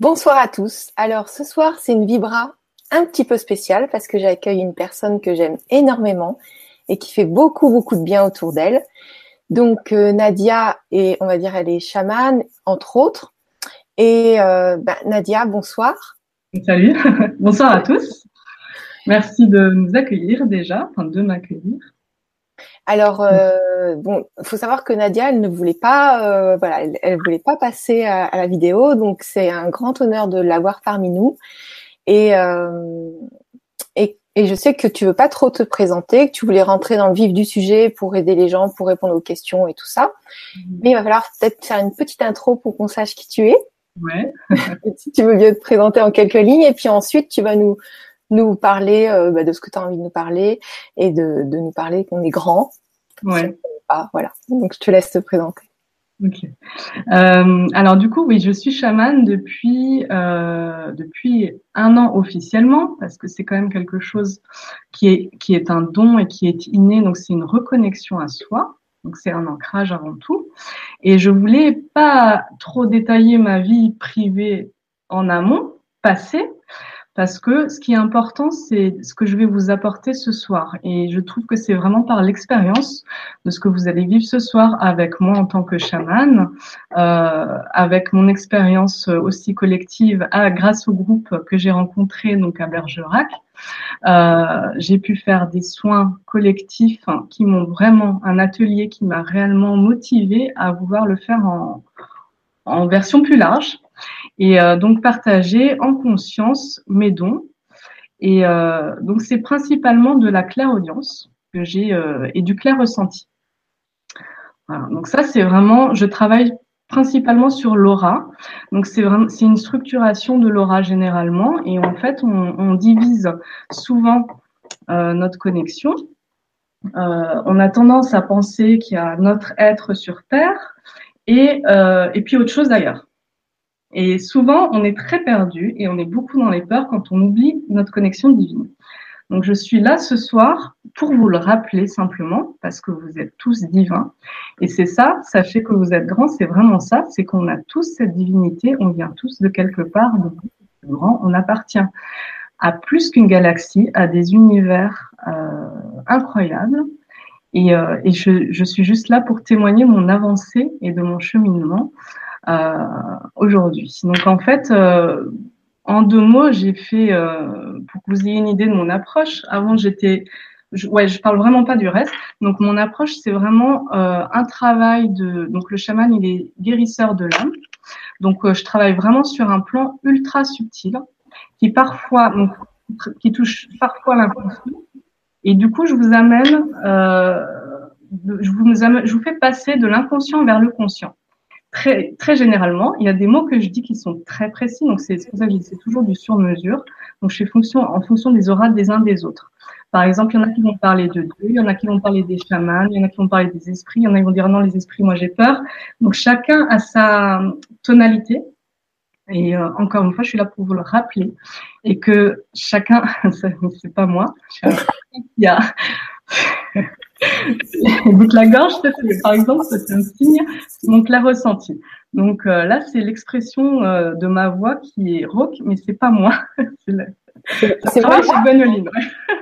Bonsoir à tous. Alors ce soir, c'est une vibra un petit peu spéciale parce que j'accueille une personne que j'aime énormément et qui fait beaucoup beaucoup de bien autour d'elle. Donc euh, Nadia et on va dire elle est chamane entre autres. Et euh, bah, Nadia, bonsoir. Salut, bonsoir à tous. Merci de nous accueillir déjà, enfin de m'accueillir. Alors euh, bon, faut savoir que Nadia, elle ne voulait pas, euh, voilà, elle, voulait pas passer à, la vidéo, donc c'est un grand honneur de l'avoir parmi nous. Et, euh, et et je sais que tu veux pas trop te présenter, que tu voulais rentrer dans le vif du sujet pour aider les gens, pour répondre aux questions et tout ça. Mhm. Mais il va falloir peut-être faire une petite intro pour qu'on sache qui tu es. Ouais. si tu veux bien te présenter en quelques lignes, et puis ensuite tu vas nous nous parler euh, bah, de ce que tu as envie de nous parler et de, de nous parler qu'on est grand. Ouais. voilà. Donc je te laisse te présenter. Ok. Euh, alors du coup, oui, je suis chamane depuis euh, depuis un an officiellement parce que c'est quand même quelque chose qui est qui est un don et qui est inné. Donc c'est une reconnexion à soi. Donc c'est un ancrage avant tout. Et je voulais pas trop détailler ma vie privée en amont, passée, parce que ce qui est important, c'est ce que je vais vous apporter ce soir. Et je trouve que c'est vraiment par l'expérience de ce que vous allez vivre ce soir avec moi en tant que chaman, euh, avec mon expérience aussi collective à, grâce au groupe que j'ai rencontré donc à Bergerac. Euh, j'ai pu faire des soins collectifs qui m'ont vraiment, un atelier qui m'a réellement motivé à vouloir le faire en, en version plus large et euh, donc partager en conscience mes dons. Et euh, donc c'est principalement de la claire audience que j'ai euh, et du clair ressenti. Voilà. Donc ça c'est vraiment, je travaille principalement sur l'aura. Donc c'est vraiment c'est une structuration de l'aura généralement et en fait on, on divise souvent euh, notre connexion. Euh, on a tendance à penser qu'il y a notre être sur Terre et, euh, et puis autre chose d'ailleurs. Et souvent, on est très perdu et on est beaucoup dans les peurs quand on oublie notre connexion divine. Donc, je suis là ce soir pour vous le rappeler simplement parce que vous êtes tous divins. Et c'est ça, sachez que vous êtes grands, c'est vraiment ça, c'est qu'on a tous cette divinité, on vient tous de quelque part, de grand, on appartient à plus qu'une galaxie, à des univers euh, incroyables. Et, euh, et je, je, suis juste là pour témoigner mon avancée et de mon cheminement euh, aujourd'hui. Donc en fait, euh, en deux mots, j'ai fait, euh, pour que vous ayez une idée de mon approche, avant j'étais je, ouais, je parle vraiment pas du reste. Donc mon approche, c'est vraiment euh, un travail de. Donc le chaman, il est guérisseur de l'âme. Donc je travaille vraiment sur un plan ultra subtil, qui parfois, donc, qui touche parfois l'inconscient. Et du coup, je vous amène, euh, je vous fais passer de l'inconscient vers le conscient très, très généralement, il y a des mots que je dis qui sont très précis, donc c'est c'est toujours du sur-mesure. Donc je fais fonction, en fonction des auras des uns des autres. Par exemple, il y en a qui vont parler de Dieu, il y en a qui vont parler des chamans, il y en a qui vont parler des esprits, il y en a qui vont dire non, les esprits, moi j'ai peur. Donc chacun a sa tonalité. Et euh, encore une fois, je suis là pour vous le rappeler et que chacun, c'est pas moi, il y a donc la gorge, par exemple, c'est un signe, mon clair ressenti. Donc euh, là, c'est l'expression euh, de ma voix qui est rauque, mais c'est pas moi. c'est vrai chez Gwenoline.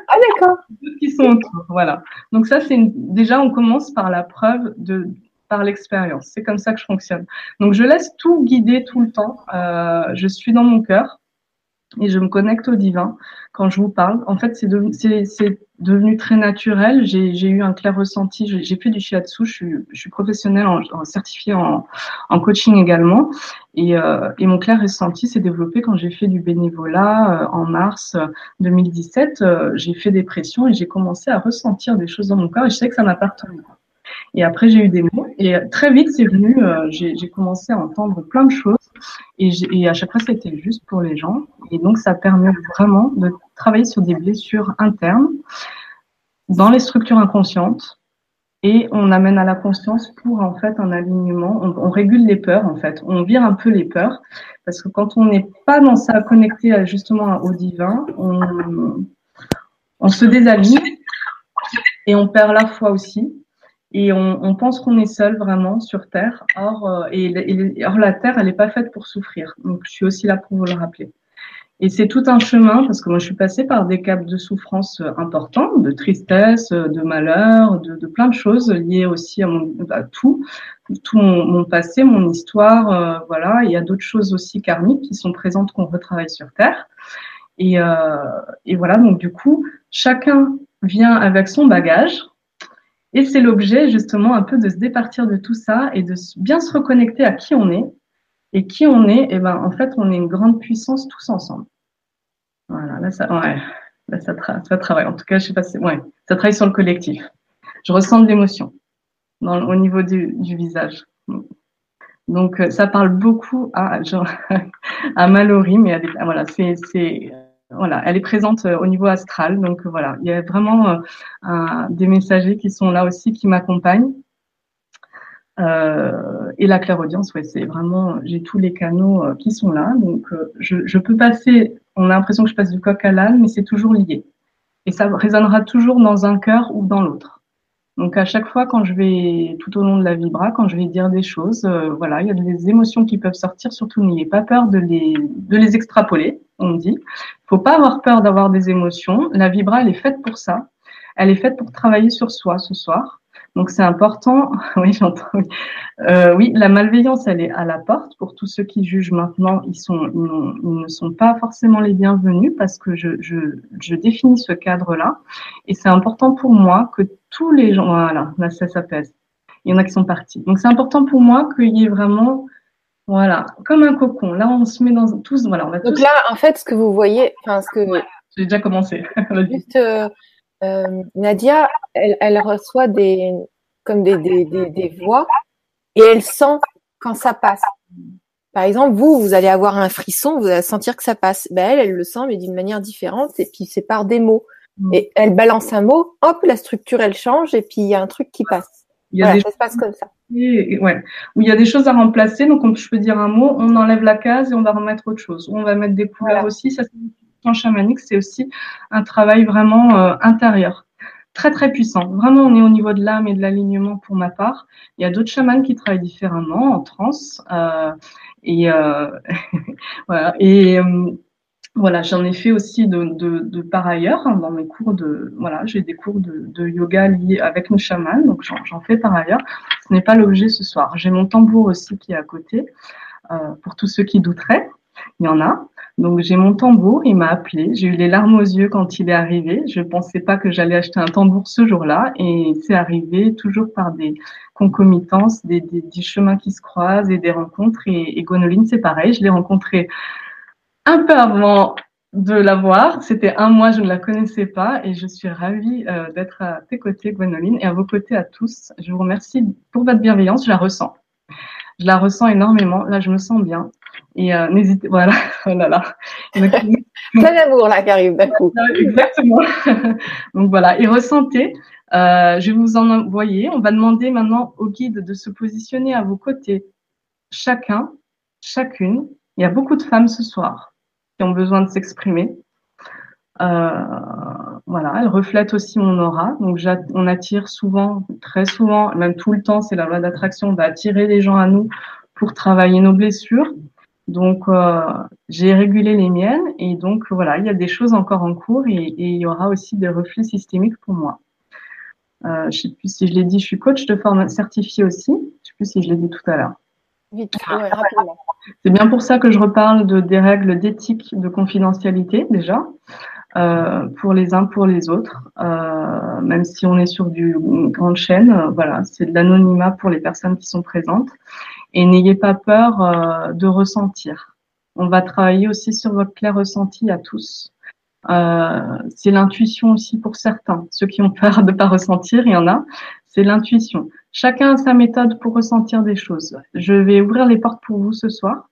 Ah d'accord. qui sont autour, voilà. Donc ça, c'est déjà on commence par la preuve de par l'expérience. C'est comme ça que je fonctionne. Donc je laisse tout guider tout le temps. Euh, je suis dans mon cœur et je me connecte au divin quand je vous parle. En fait, c'est devenu, très naturel. J'ai, eu un clair ressenti. J'ai, fait du shiatsu. Je suis, je suis professionnelle en, en certifiée en, coaching également. Et, euh, et mon clair ressenti s'est développé quand j'ai fait du bénévolat euh, en mars 2017. Euh, j'ai fait des pressions et j'ai commencé à ressentir des choses dans mon corps et je sais que ça m'appartenait. Et après, j'ai eu des mots. Et très vite, c'est venu, euh, j'ai commencé à entendre plein de choses. Et, et à chaque fois, c'était juste pour les gens. Et donc, ça permet vraiment de travailler sur des blessures internes dans les structures inconscientes. Et on amène à la conscience pour en fait un alignement. On, régule les peurs en fait. On vire un peu les peurs parce que quand on n'est pas dans ça connecté justement au divin, on, on se désaligne et on perd la foi aussi. Et on, on pense qu'on est seul vraiment sur Terre. Or, euh, et, or la Terre, elle n'est pas faite pour souffrir. Donc, je suis aussi là pour vous le rappeler. Et c'est tout un chemin parce que moi je suis passée par des caps de souffrance euh, importants, de tristesse, euh, de malheur, de, de plein de choses liées aussi à, mon, à tout, tout mon, mon, passé, mon histoire, euh, voilà. Il y a d'autres choses aussi karmiques qui sont présentes qu'on retravaille sur Terre. Et, euh, et voilà, donc du coup, chacun vient avec son bagage. Et c'est l'objet justement un peu de se départir de tout ça et de bien se reconnecter à qui on est. Et qui on est, et eh ben en fait, on est une grande puissance tous ensemble. Voilà, là ça, ouais, là ça, travaille. En tout cas, je sais pas, si, ouais, ça travaille sur le collectif. Je ressens de l'émotion au niveau du, du visage. Donc, euh, ça parle beaucoup à, genre, à Mallory, mais elle est, voilà, c'est, voilà, elle est présente euh, au niveau astral. Donc, voilà, il y a vraiment euh, des messagers qui sont là aussi, qui m'accompagnent. Euh, et la clairaudience, ouais, c'est vraiment, j'ai tous les canaux qui sont là. Donc, je, je, peux passer, on a l'impression que je passe du coq à l'âne, mais c'est toujours lié. Et ça résonnera toujours dans un cœur ou dans l'autre. Donc à chaque fois quand je vais tout au long de la vibra, quand je vais dire des choses, euh, voilà, il y a des émotions qui peuvent sortir. Surtout n'ayez pas peur de les de les extrapoler. On dit, faut pas avoir peur d'avoir des émotions. La vibra elle est faite pour ça. Elle est faite pour travailler sur soi ce soir. Donc c'est important. oui, j'entends. Euh, oui, la malveillance, elle est à la porte. Pour tous ceux qui jugent maintenant, ils sont, ils, ne sont pas forcément les bienvenus parce que je, je, je définis ce cadre-là. Et c'est important pour moi que tous les gens, voilà, là ça s'apaise. Il y en a qui sont partis. Donc c'est important pour moi qu'il y ait vraiment, voilà, comme un cocon. Là, on se met dans tous, voilà, on va Donc là, en fait, ce que vous voyez, enfin ce que. J'ai déjà commencé. Juste, euh, euh, Nadia, elle, elle, reçoit des comme des, des, des, des, voix et elle sent quand ça passe. Par exemple, vous, vous allez avoir un frisson, vous allez sentir que ça passe. Ben elle, elle le sent, mais d'une manière différente, et puis c'est par des mots. Mm. Et elle balance un mot, hop, la structure elle change, et puis il y a un truc qui passe. Il y a des ça se passe comme ça. ouais. Où il y a des choses à remplacer, donc quand je peux dire un mot, on enlève la case et on va remettre autre chose. On va mettre des couleurs aussi. Ça, en chamanique, c'est aussi un travail vraiment euh, intérieur. Très très puissant. Vraiment, on est au niveau de l'âme et de l'alignement pour ma part. Il y a d'autres chamans qui travaillent différemment en transe. Euh, et euh, voilà. J'en ai fait aussi de, de, par ailleurs hein, dans mes cours de voilà, j'ai des cours de, yoga liés avec nos chamans, donc j'en fais par ailleurs. Ce n'est pas l'objet ce soir. J'ai mon tambour aussi qui est à côté pour tous ceux qui douteraient. Il y en a. Donc j'ai mon tambour, il m'a appelé, j'ai eu les larmes aux yeux quand il est arrivé. Je pensais pas que j'allais acheter un tambour ce jour-là et c'est arrivé toujours par des concomitances, des, des, des, chemins qui se croisent et des rencontres. Et, et Gonoline, c'est pareil, je l'ai rencontré un peu avant de la voir. C'était un mois, je ne la connaissais pas et je suis ravie euh, d'être à tes côtés, Gwenoline, et à vos côtés à tous. Je vous remercie pour votre bienveillance, je la ressens. Je la ressens énormément. Là, je me sens bien. Et euh, n'hésitez, voilà, oh là là. Plein d'amour là qui arrive d'un coup. Exactement. Donc voilà, et ressentez. Euh, je vais vous en envoyer. On va demander maintenant au guide de se positionner à vos côtés, chacun, chacune. Il y a beaucoup de femmes ce soir qui ont besoin de s'exprimer. Euh, voilà, elle reflète aussi mon aura. Donc, on attire souvent, très souvent, même tout le temps, c'est la loi d'attraction, on va attirer les gens à nous pour travailler nos blessures. Donc, euh, j'ai régulé les miennes et donc voilà, il y a des choses encore en cours et, et il y aura aussi des reflets systémiques pour moi. Euh, je sais plus si je l'ai dit, je suis coach de forme certifiée aussi. Je sais plus si je l'ai dit tout à l'heure. Vite, ouais, rapidement. C'est bien pour ça que je reparle de des règles d'éthique, de confidentialité déjà. Euh, pour les uns, pour les autres, euh, même si on est sur du grande chaîne, euh, voilà, c'est de l'anonymat pour les personnes qui sont présentes. Et n'ayez pas peur euh, de ressentir. On va travailler aussi sur votre clair ressenti à tous. Euh, c'est l'intuition aussi pour certains. Ceux qui ont peur de pas ressentir, il y en a. C'est l'intuition. Chacun a sa méthode pour ressentir des choses. Je vais ouvrir les portes pour vous ce soir.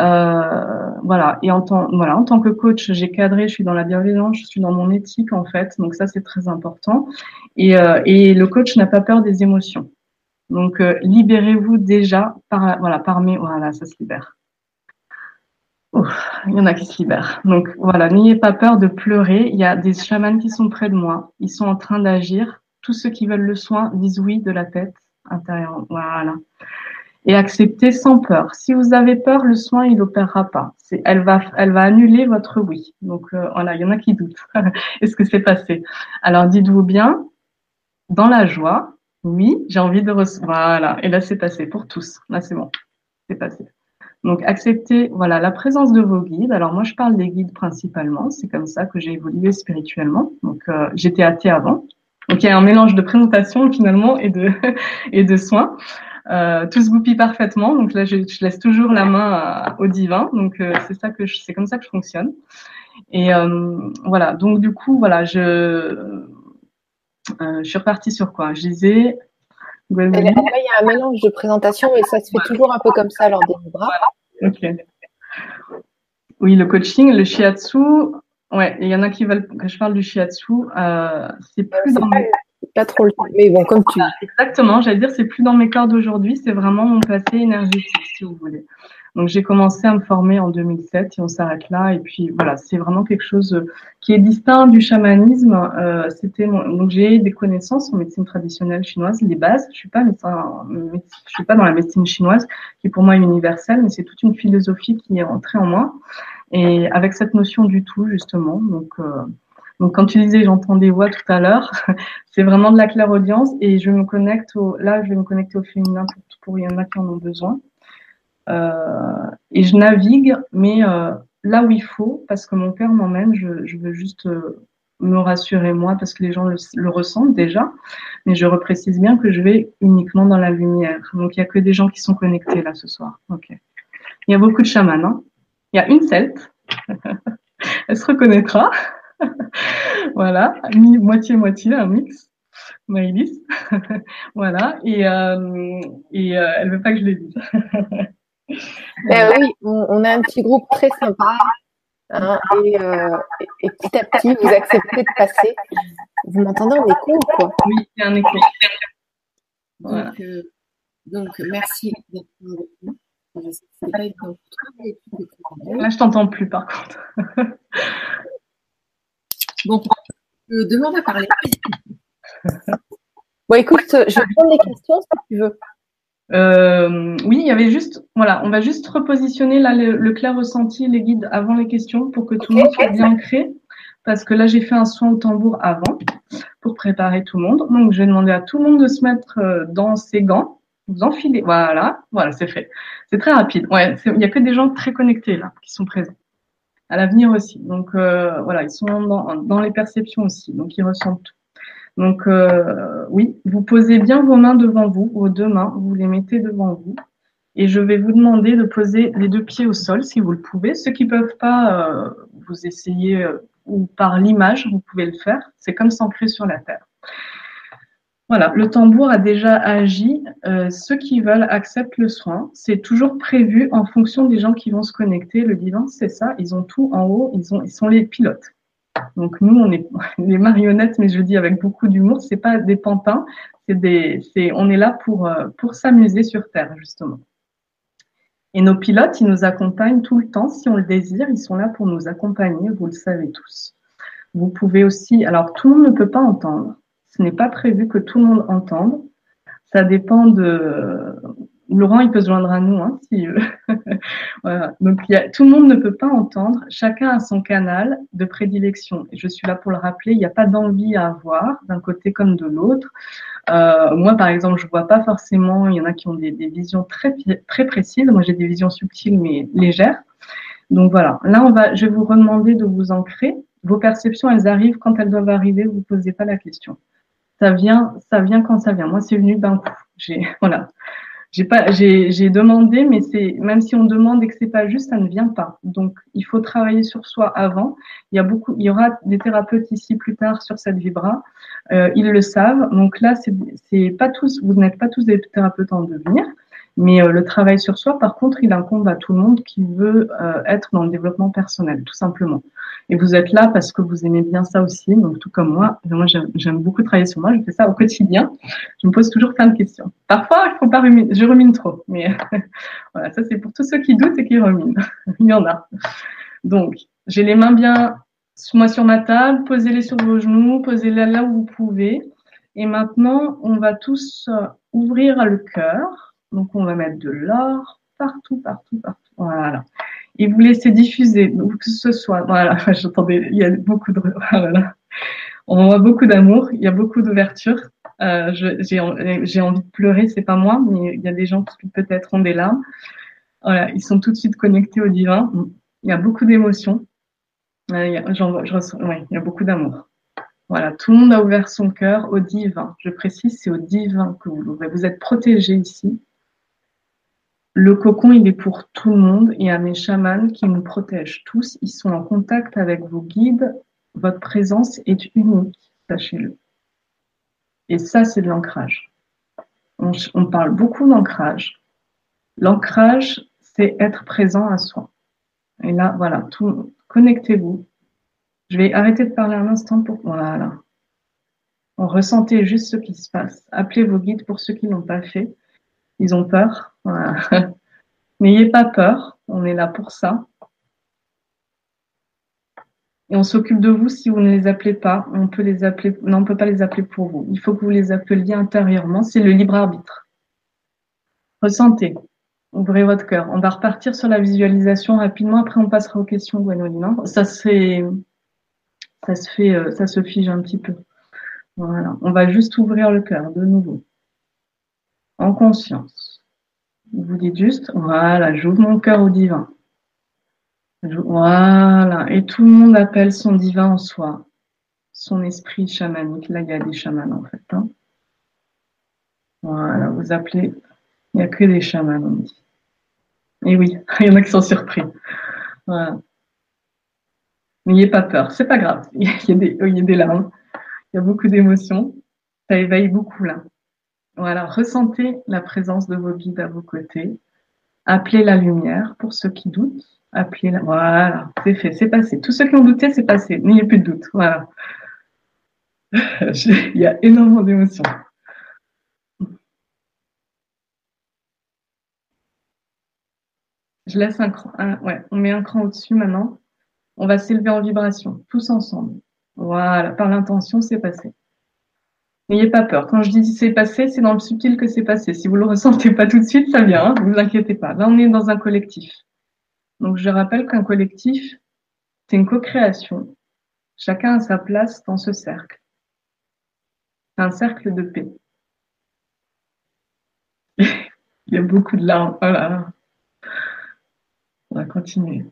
Euh, voilà. Et en tant, voilà, en tant que coach, j'ai cadré, je suis dans la bienveillance, je suis dans mon éthique en fait. Donc ça, c'est très important. Et, euh, et le coach n'a pas peur des émotions. Donc euh, libérez-vous déjà par, voilà, par mes, voilà, ça se libère. il y en a qui se libèrent. Donc voilà, n'ayez pas peur de pleurer. Il y a des chamans qui sont près de moi. Ils sont en train d'agir tous ceux qui veulent le soin disent oui de la tête intérieure. Voilà. Et accepter sans peur. Si vous avez peur, le soin, il n'opérera pas. C'est, elle va, elle va annuler votre oui. Donc, euh, voilà, il y en a qui doutent. Est-ce que c'est passé? Alors, dites-vous bien, dans la joie, oui, j'ai envie de recevoir. Voilà. Et là, c'est passé pour tous. Là, c'est bon. C'est passé. Donc, accepter, voilà, la présence de vos guides. Alors, moi, je parle des guides principalement. C'est comme ça que j'ai évolué spirituellement. Donc, euh, j'étais athée avant. Donc, il y a un mélange de présentation, finalement, et de, et de soins. Euh, tout se goupille parfaitement. Donc là, je, je laisse toujours la main au divin. Donc euh, c'est ça que c'est comme ça que je fonctionne. Et euh, voilà. Donc du coup, voilà, je euh, je suis repartie sur quoi? Je disais. il y a un mélange de présentation et ça se fait toujours un peu comme ça lors des bras. Ok. Oui, le coaching, le shiatsu. Ouais, il y en a qui veulent que je parle du shiatsu. Euh, c'est plus dans pas trop le temps. Mais bon, comme tu. Exactement, j'allais dire, c'est plus dans mes cordes aujourd'hui, c'est vraiment mon passé énergétique, si vous voulez. Donc j'ai commencé à me former en 2007 et on s'arrête là. Et puis voilà, c'est vraiment quelque chose qui est distinct du chamanisme. Euh, c'était donc j'ai des connaissances en médecine traditionnelle chinoise, les bases. Je suis pas médecin, je suis pas dans la médecine chinoise qui pour moi est universelle, mais c'est toute une philosophie qui est entrée en moi et avec cette notion du tout justement. Donc euh, donc, quand tu disais j'entends des voix tout à l'heure, c'est vraiment de la claire-audience et je me connecte au, là, je vais me connecter au féminin pour, pour y en a qui en ont besoin. Euh, et je navigue, mais euh, là où il faut, parce que mon cœur m'emmène, je, je, veux juste euh, me rassurer moi, parce que les gens le, le, ressentent déjà, mais je reprécise bien que je vais uniquement dans la lumière. Donc, il n'y a que des gens qui sont connectés là ce soir. Ok. Il y a beaucoup de chamans. Hein il y a une celte. Elle se reconnaîtra. voilà, moitié-moitié, un mix. Maïlis. voilà, et, euh, et euh, elle veut pas que je le dise. Ben oui, on, a un petit groupe très sympa. Hein, et, euh, et, petit à petit, vous acceptez de passer. Vous m'entendez en écho ou quoi? Oui, a un écho. Voilà. Donc, euh, donc, merci d'être Là, je t'entends plus par contre. Bon, je demande à parler. bon, écoute, je vais prendre les questions si tu veux. Euh, oui, il y avait juste, voilà, on va juste repositionner là le, clair ressenti, les guides avant les questions pour que tout le monde soit bien ancré. Parce que là, j'ai fait un soin au tambour avant pour préparer tout le monde. Donc, je vais demander à tout le monde de se mettre euh, dans ses gants. Vous enfilez. Voilà, voilà, c'est fait. C'est très rapide. Ouais, il y a que des gens très connectés là qui sont présents à l'avenir aussi. Donc euh, voilà, ils sont dans, dans, les perceptions aussi, donc ils ressentent tout. Donc euh, oui, vous posez bien vos mains devant vous, vos deux mains, vous les mettez devant vous. Et je vais vous demander de poser les deux pieds au sol si vous le pouvez. Ceux qui peuvent pas, euh, vous essayez euh, ou par l'image, vous pouvez le faire. C'est comme s'ancrer sur la terre. Voilà, le tambour a déjà agi. Ceux qui veulent acceptent le soin. C'est toujours prévu en fonction des gens qui vont se connecter. Le divin, c'est ça. Ils ont tout en haut. Ils, ont, ils sont les pilotes. Donc nous, on est les marionnettes, mais je dis avec beaucoup d'humour. C'est pas des pantins. C'est des, c'est, on est là pour euh, pour s'amuser sur Terre justement. Et nos pilotes, ils nous accompagnent tout le temps. Si on le désire, ils sont là pour nous accompagner. Vous le savez tous. Vous pouvez aussi. Alors tout le monde ne peut pas entendre. Ce n'est pas prévu que tout le monde entende. Ça dépend de. Laurent, il peut se joindre à nous, hein, si. voilà. Donc, y a... tout le monde ne peut pas entendre. Chacun a son canal de prédilection. Je suis là pour le rappeler. Il n'y a pas d'envie à avoir d'un côté comme de l'autre. Euh, moi, par exemple, je vois pas forcément. Il y en a qui ont des, visions très très précises. Moi, j'ai des visions subtiles mais légères. Donc voilà. Là, on va. Je vais vous redemander de vous ancrer. Vos perceptions, elles arrivent quand elles doivent arriver. Vous posez pas la question ça vient, ça vient quand ça vient. Moi, c'est venu d'un coup. J'ai, voilà. J'ai pas, j'ai, demandé, mais c'est, même si on demande et que c'est pas juste, ça ne vient pas. Donc, il faut travailler sur soi avant. Il y a beaucoup, il y aura des thérapeutes ici plus tard sur cette vibra. Euh, ils le savent. Donc là, c'est pas tous, vous n'êtes pas tous des thérapeutes en devenir. Mais euh, le travail sur soi, par contre, il incombe à tout le monde qui veut euh, être dans le développement personnel, tout simplement. Et vous êtes là parce que vous aimez bien ça aussi, donc tout comme moi. Moi, j'aime beaucoup travailler sur moi. Je fais ça au quotidien. Je me pose toujours plein de questions. Parfois, il faut pas ruminer. Je rumine trop, mais voilà, ça c'est pour tous ceux qui doutent et qui ruminent. il y en a. Donc, j'ai les mains bien moi sur ma table. Posez-les sur vos genoux. Posez-les là où vous pouvez. Et maintenant, on va tous euh, ouvrir le cœur. Donc, on va mettre de l'or partout, partout, partout. Voilà. Et vous laissez diffuser, que ce soit, voilà, j'entendais, il y a beaucoup de, voilà. On voit beaucoup d'amour, il y a beaucoup d'ouverture. Euh, j'ai envie de pleurer, c'est pas moi, mais il y a des gens qui peut-être ont des larmes. Voilà, ils sont tout de suite connectés au divin. Il y a beaucoup d'émotions. Euh, il y a beaucoup d'amour. Voilà, tout le monde a ouvert son cœur au divin. Je précise, c'est au divin que vous l'ouvrez. Vous êtes protégé ici. Le cocon, il est pour tout le monde. Il y a mes chamans qui nous protègent tous. Ils sont en contact avec vos guides. Votre présence est unique, sachez-le. Et ça, c'est de l'ancrage. On, parle beaucoup d'ancrage. L'ancrage, c'est être présent à soi. Et là, voilà, tout, connectez-vous. Je vais arrêter de parler un instant pour, voilà. On ressentait juste ce qui se passe. Appelez vos guides pour ceux qui n'ont pas fait. Ils ont peur. N'ayez pas peur. On est là pour ça. Et on s'occupe de vous si vous ne les appelez pas. On peut les appeler, non, on peut pas les appeler pour vous. Il faut que vous les appeliez intérieurement. C'est le libre arbitre. Ressentez. Ouvrez votre cœur. On va repartir sur la visualisation rapidement. Après, on passera aux questions, Gwenoline. Ça, c'est, ça se fait, euh, ça se fige un petit peu. Voilà. On va juste ouvrir le cœur de nouveau. En conscience. Vous dites juste, voilà, j'ouvre mon cœur au divin. Voilà. Et tout le monde appelle son divin en soi, son esprit chamanique. Là, il y a des chamans en fait. Hein. Voilà, vous appelez. Il n'y a que des chamans, on dit. Et oui, il y en a qui sont surpris. Voilà. N'ayez pas peur, c'est pas grave. Il y, a des, il y a des larmes, il y a beaucoup d'émotions. Ça éveille beaucoup là. Voilà, ressentez la présence de vos guides à vos côtés. Appelez la lumière pour ceux qui doutent. Appelez la... Voilà, c'est fait, c'est passé. Tous ceux qui ont douté, c'est passé. N'ayez plus de doute. Voilà. Il y a énormément d'émotions. Je laisse un cran. ouais, on met un cran au-dessus maintenant. On va s'élever en vibration, tous ensemble. Voilà, par l'intention, c'est passé. N'ayez pas peur. Quand je dis c'est passé, c'est dans le subtil que c'est passé. Si vous le ressentez pas tout de suite, ça vient. Hein, vous inquiétez pas. Là, on est dans un collectif. Donc, je rappelle qu'un collectif, c'est une co-création. Chacun a sa place dans ce cercle. C'est un cercle de paix. Il y a beaucoup de larmes. Voilà. On va continuer.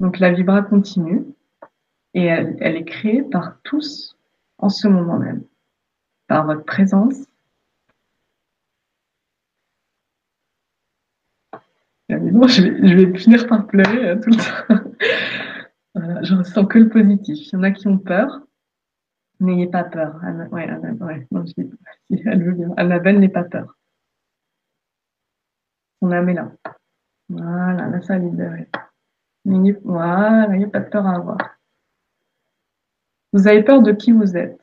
Donc la vibra continue et elle est créée par tous en ce moment même, par votre présence. je, vais, je vais finir par pleurer euh, tout le temps. voilà, je ressens que le positif. Il y en a qui ont peur. N'ayez pas peur. Anna, ouais, Anna, ouais, non, je elle veut bien. Annabelle n'est pas peur. Son âme est là. Voilà, là, ça a libéré. Voilà, il n'y a pas de peur à avoir. Vous avez peur de qui vous êtes.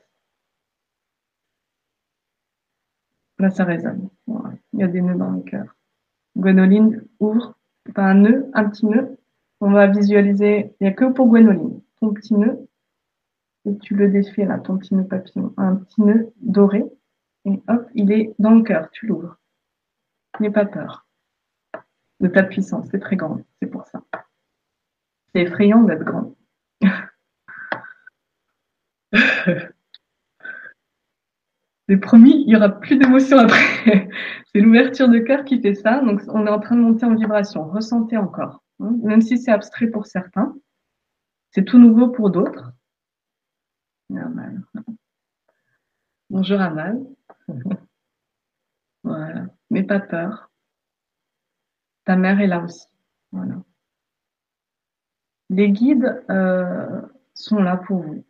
Là, ça résonne. Il y a des nœuds dans le cœur. Gwenoline ouvre un nœud, un petit nœud. On va visualiser. Il n'y a que pour Gwenoline. Ton petit nœud. Et tu le défais là, ton petit nœud papillon. Un petit nœud doré. Et hop, il est dans le cœur. Tu l'ouvres. N'aie pas peur de ta puissance. C'est très grand. C'est pour ça. C'est effrayant d'être grand. C'est promis, il n'y aura plus d'émotion après. c'est l'ouverture de cœur qui fait ça. Donc, on est en train de monter en vibration. Ressentez encore. Hein. Même si c'est abstrait pour certains, c'est tout nouveau pour d'autres. Bonjour Amal. voilà. Mais pas peur. Ta mère est là aussi. Voilà. Les guides euh, sont là pour vous.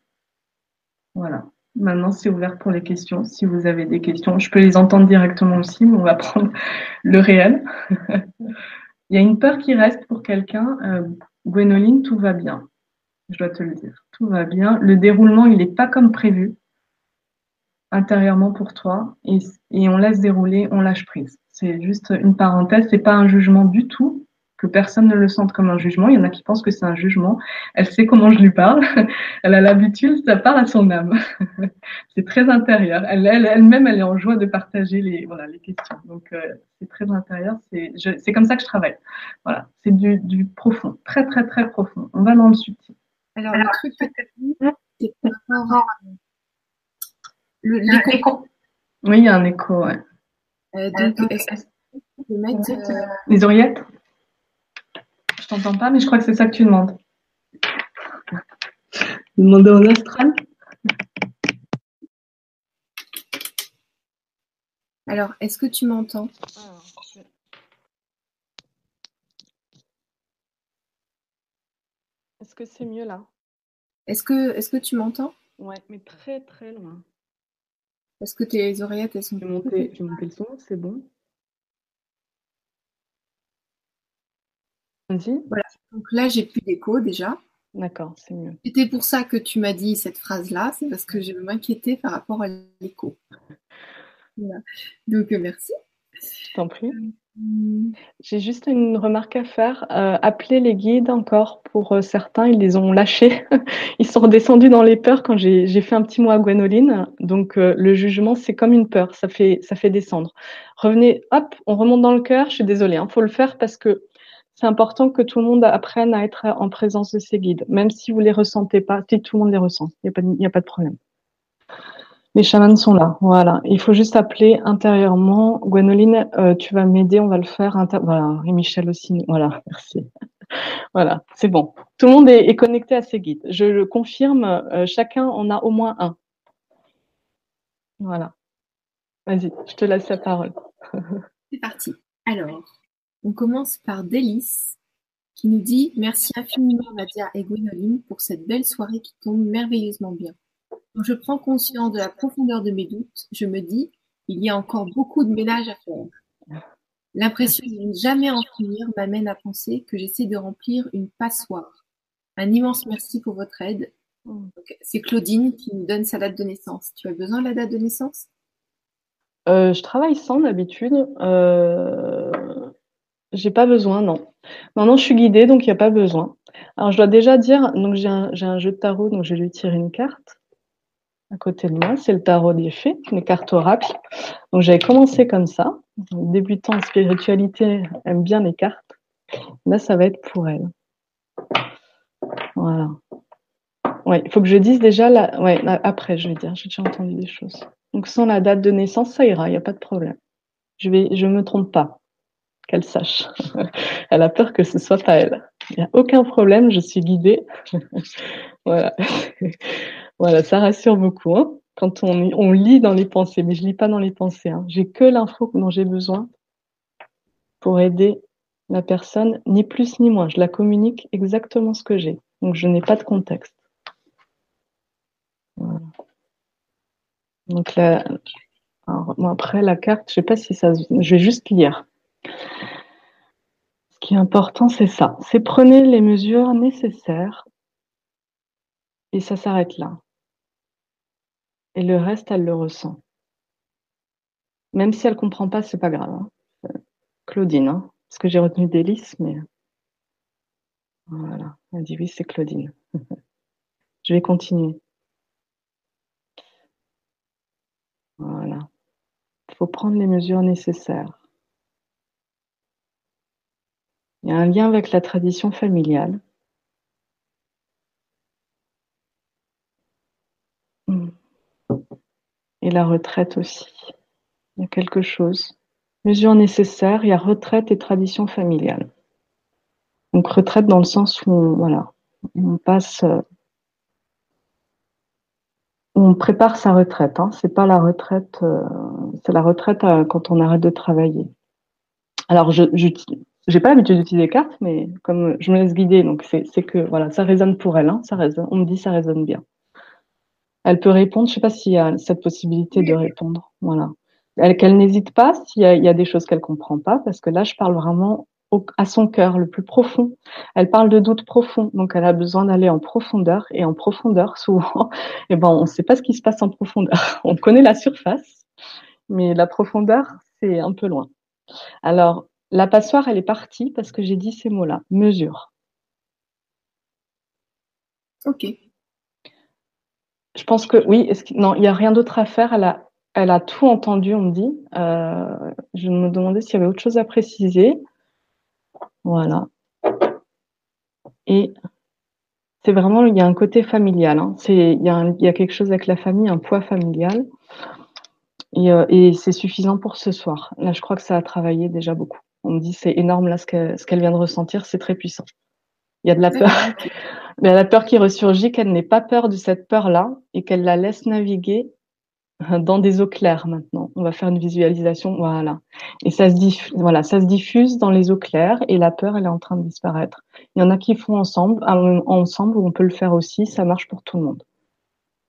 Voilà. Maintenant, c'est ouvert pour les questions. Si vous avez des questions, je peux les entendre directement aussi, mais on va prendre le réel. Il y a une peur qui reste pour quelqu'un. Euh, Gwénoline, tout va bien. Je dois te le dire. Tout va bien. Le déroulement, il n'est pas comme prévu intérieurement pour toi et, et, on laisse dérouler, on lâche prise. C'est juste une parenthèse, c'est pas un jugement du tout. Que personne ne le sente comme un jugement. Il y en a qui pensent que c'est un jugement. Elle sait comment je lui parle. Elle a l'habitude, ça parle à son âme. c'est très intérieur. Elle, elle-même, elle est en joie de partager les, voilà, les questions. Donc, euh, c'est très intérieur. C'est, c'est comme ça que je travaille. Voilà. C'est du, du profond. Très, très, très profond. On va dans le subtil. Alors, le truc que c'est par rapport l'écho. Oui, il y a un écho, ouais. Euh, donc, est-ce que tu peux mettre... Euh, les oreillettes? Je t'entends pas, mais je crois que c'est ça que tu demandes. Demander en astral Alors, est-ce que tu m'entends? Est-ce que c'est mieux là? Est-ce que, est que tu m'entends? Ouais, mais très très loin. Est-ce que tes oreillettes, elles sont... Je vais monter, je vais monter le son, c'est bon. Voilà. Donc là, j'ai plus d'écho déjà. D'accord, c'est mieux. C'était pour ça que tu m'as dit cette phrase-là, c'est parce que je m'inquiétais par rapport à l'écho. Donc, euh, merci. T'en prie. Euh, j'ai juste une remarque à faire. Euh, appeler les guides encore pour certains, ils les ont lâchés. ils sont redescendus dans les peurs quand j'ai fait un petit mot à Gwenoline. Donc le jugement, c'est comme une peur, ça fait ça fait descendre. Revenez, hop, on remonte dans le cœur. Je suis désolée, il hein, faut le faire parce que c'est important que tout le monde apprenne à être en présence de ses guides, même si vous les ressentez pas, si tout le monde les ressent, il n'y a, pas de problème. Les chamans sont là, voilà. Il faut juste appeler intérieurement. Gwenoline, euh, tu vas m'aider, on va le faire. Voilà, et Michel aussi. Voilà, merci. voilà, c'est bon. Tout le monde est, connecté à ses guides. Je le confirme, euh, chacun en a au moins un. Voilà. Vas-y, je te laisse la parole. c'est parti. Alors, on commence par Délice qui nous dit Merci infiniment Nadia et Gwénoline pour cette belle soirée qui tombe merveilleusement bien. Quand je prends conscience de la profondeur de mes doutes, je me dis Il y a encore beaucoup de ménage à faire. L'impression de ne jamais en finir m'amène à penser que j'essaie de remplir une passoire. Un immense merci pour votre aide. C'est Claudine qui nous donne sa date de naissance. Tu as besoin de la date de naissance? Euh, Je travaille sans d'habitude. Euh, j'ai pas besoin, non. Maintenant, je suis guidée, donc il n'y a pas besoin. Alors, je dois déjà dire, donc j'ai un, jeu de tarot, donc je vais lui tirer une carte à côté de moi. C'est le tarot des fées, les cartes oracles. Donc, j'avais commencé comme ça. débutant en spiritualité aime bien les cartes. Là, ça va être pour elle. Voilà. Ouais, il faut que je dise déjà la... ouais, après, je vais dire, j'ai déjà entendu des choses. Donc, sans la date de naissance, ça ira, il n'y a pas de problème. Je vais, je me trompe pas qu'elle sache. elle a peur que ce soit pas elle. Il n'y a aucun problème, je suis guidée. voilà. voilà, ça rassure beaucoup. Hein quand on, lit dans les pensées, mais je lis pas dans les pensées. Hein. J'ai que l'info dont j'ai besoin pour aider la personne, ni plus ni moins. Je la communique exactement ce que j'ai. Donc je n'ai pas de contexte. Donc là, après la carte, je sais pas si ça, je vais juste lire. Ce qui est important, c'est ça. C'est prenez les mesures nécessaires et ça s'arrête là. Et le reste, elle le ressent. Même si elle ne comprend pas, c'est pas grave. Hein. Claudine, hein. parce que j'ai retenu Délice, mais voilà. Elle dit oui, c'est Claudine. Je vais continuer. Voilà. Il faut prendre les mesures nécessaires. Il y a un lien avec la tradition familiale. Et la retraite aussi. Il y a quelque chose. Mesure nécessaire, il y a retraite et tradition familiale. Donc retraite dans le sens où on, voilà, on passe, on prépare sa retraite. Hein. C'est pas la retraite, euh, c'est la retraite euh, quand on arrête de travailler. Alors je, j'ai pas l'habitude d'utiliser les cartes, mais comme je me laisse guider, donc c'est que voilà, ça résonne pour elle. Hein, ça résonne, on me dit ça résonne bien. Elle peut répondre. Je sais pas s'il y a cette possibilité de répondre. Voilà. Qu'elle n'hésite pas s'il y, y, a des choses qu'elle comprend pas, parce que là, je parle vraiment à son cœur, le plus profond. Elle parle de doutes profonds, donc elle a besoin d'aller en profondeur. Et en profondeur, souvent, eh ben, on sait pas ce qui se passe en profondeur. On connaît la surface, mais la profondeur, c'est un peu loin. Alors, La passoire, elle est partie parce que j'ai dit ces mots-là. Mesure. Ok. Je pense que oui. non, il n'y a rien d'autre à faire. Elle a, elle a tout entendu, on me dit. Euh, je me demandais s'il y avait autre chose à préciser. Voilà. Et c'est vraiment, il y a un côté familial. Hein. C'est, il y, a il y a quelque chose avec la famille, un poids familial. Et, euh, et c'est suffisant pour ce soir. Là, je crois que ça a travaillé déjà beaucoup. On me dit c'est énorme là ce qu'elle, vient de ressentir, c'est très puissant. Il y a de la peur, mais la peur qui ressurgit, qu'elle n'ait pas peur de cette peur-là et qu'elle la laisse naviguer dans des eaux claires maintenant. On va faire une visualisation, voilà. Et ça se diffuse, voilà, ça se diffuse dans les eaux claires et la peur, elle est en train de disparaître. Il y en a qui font ensemble, ensemble, on peut le faire aussi. Ça marche pour tout le monde.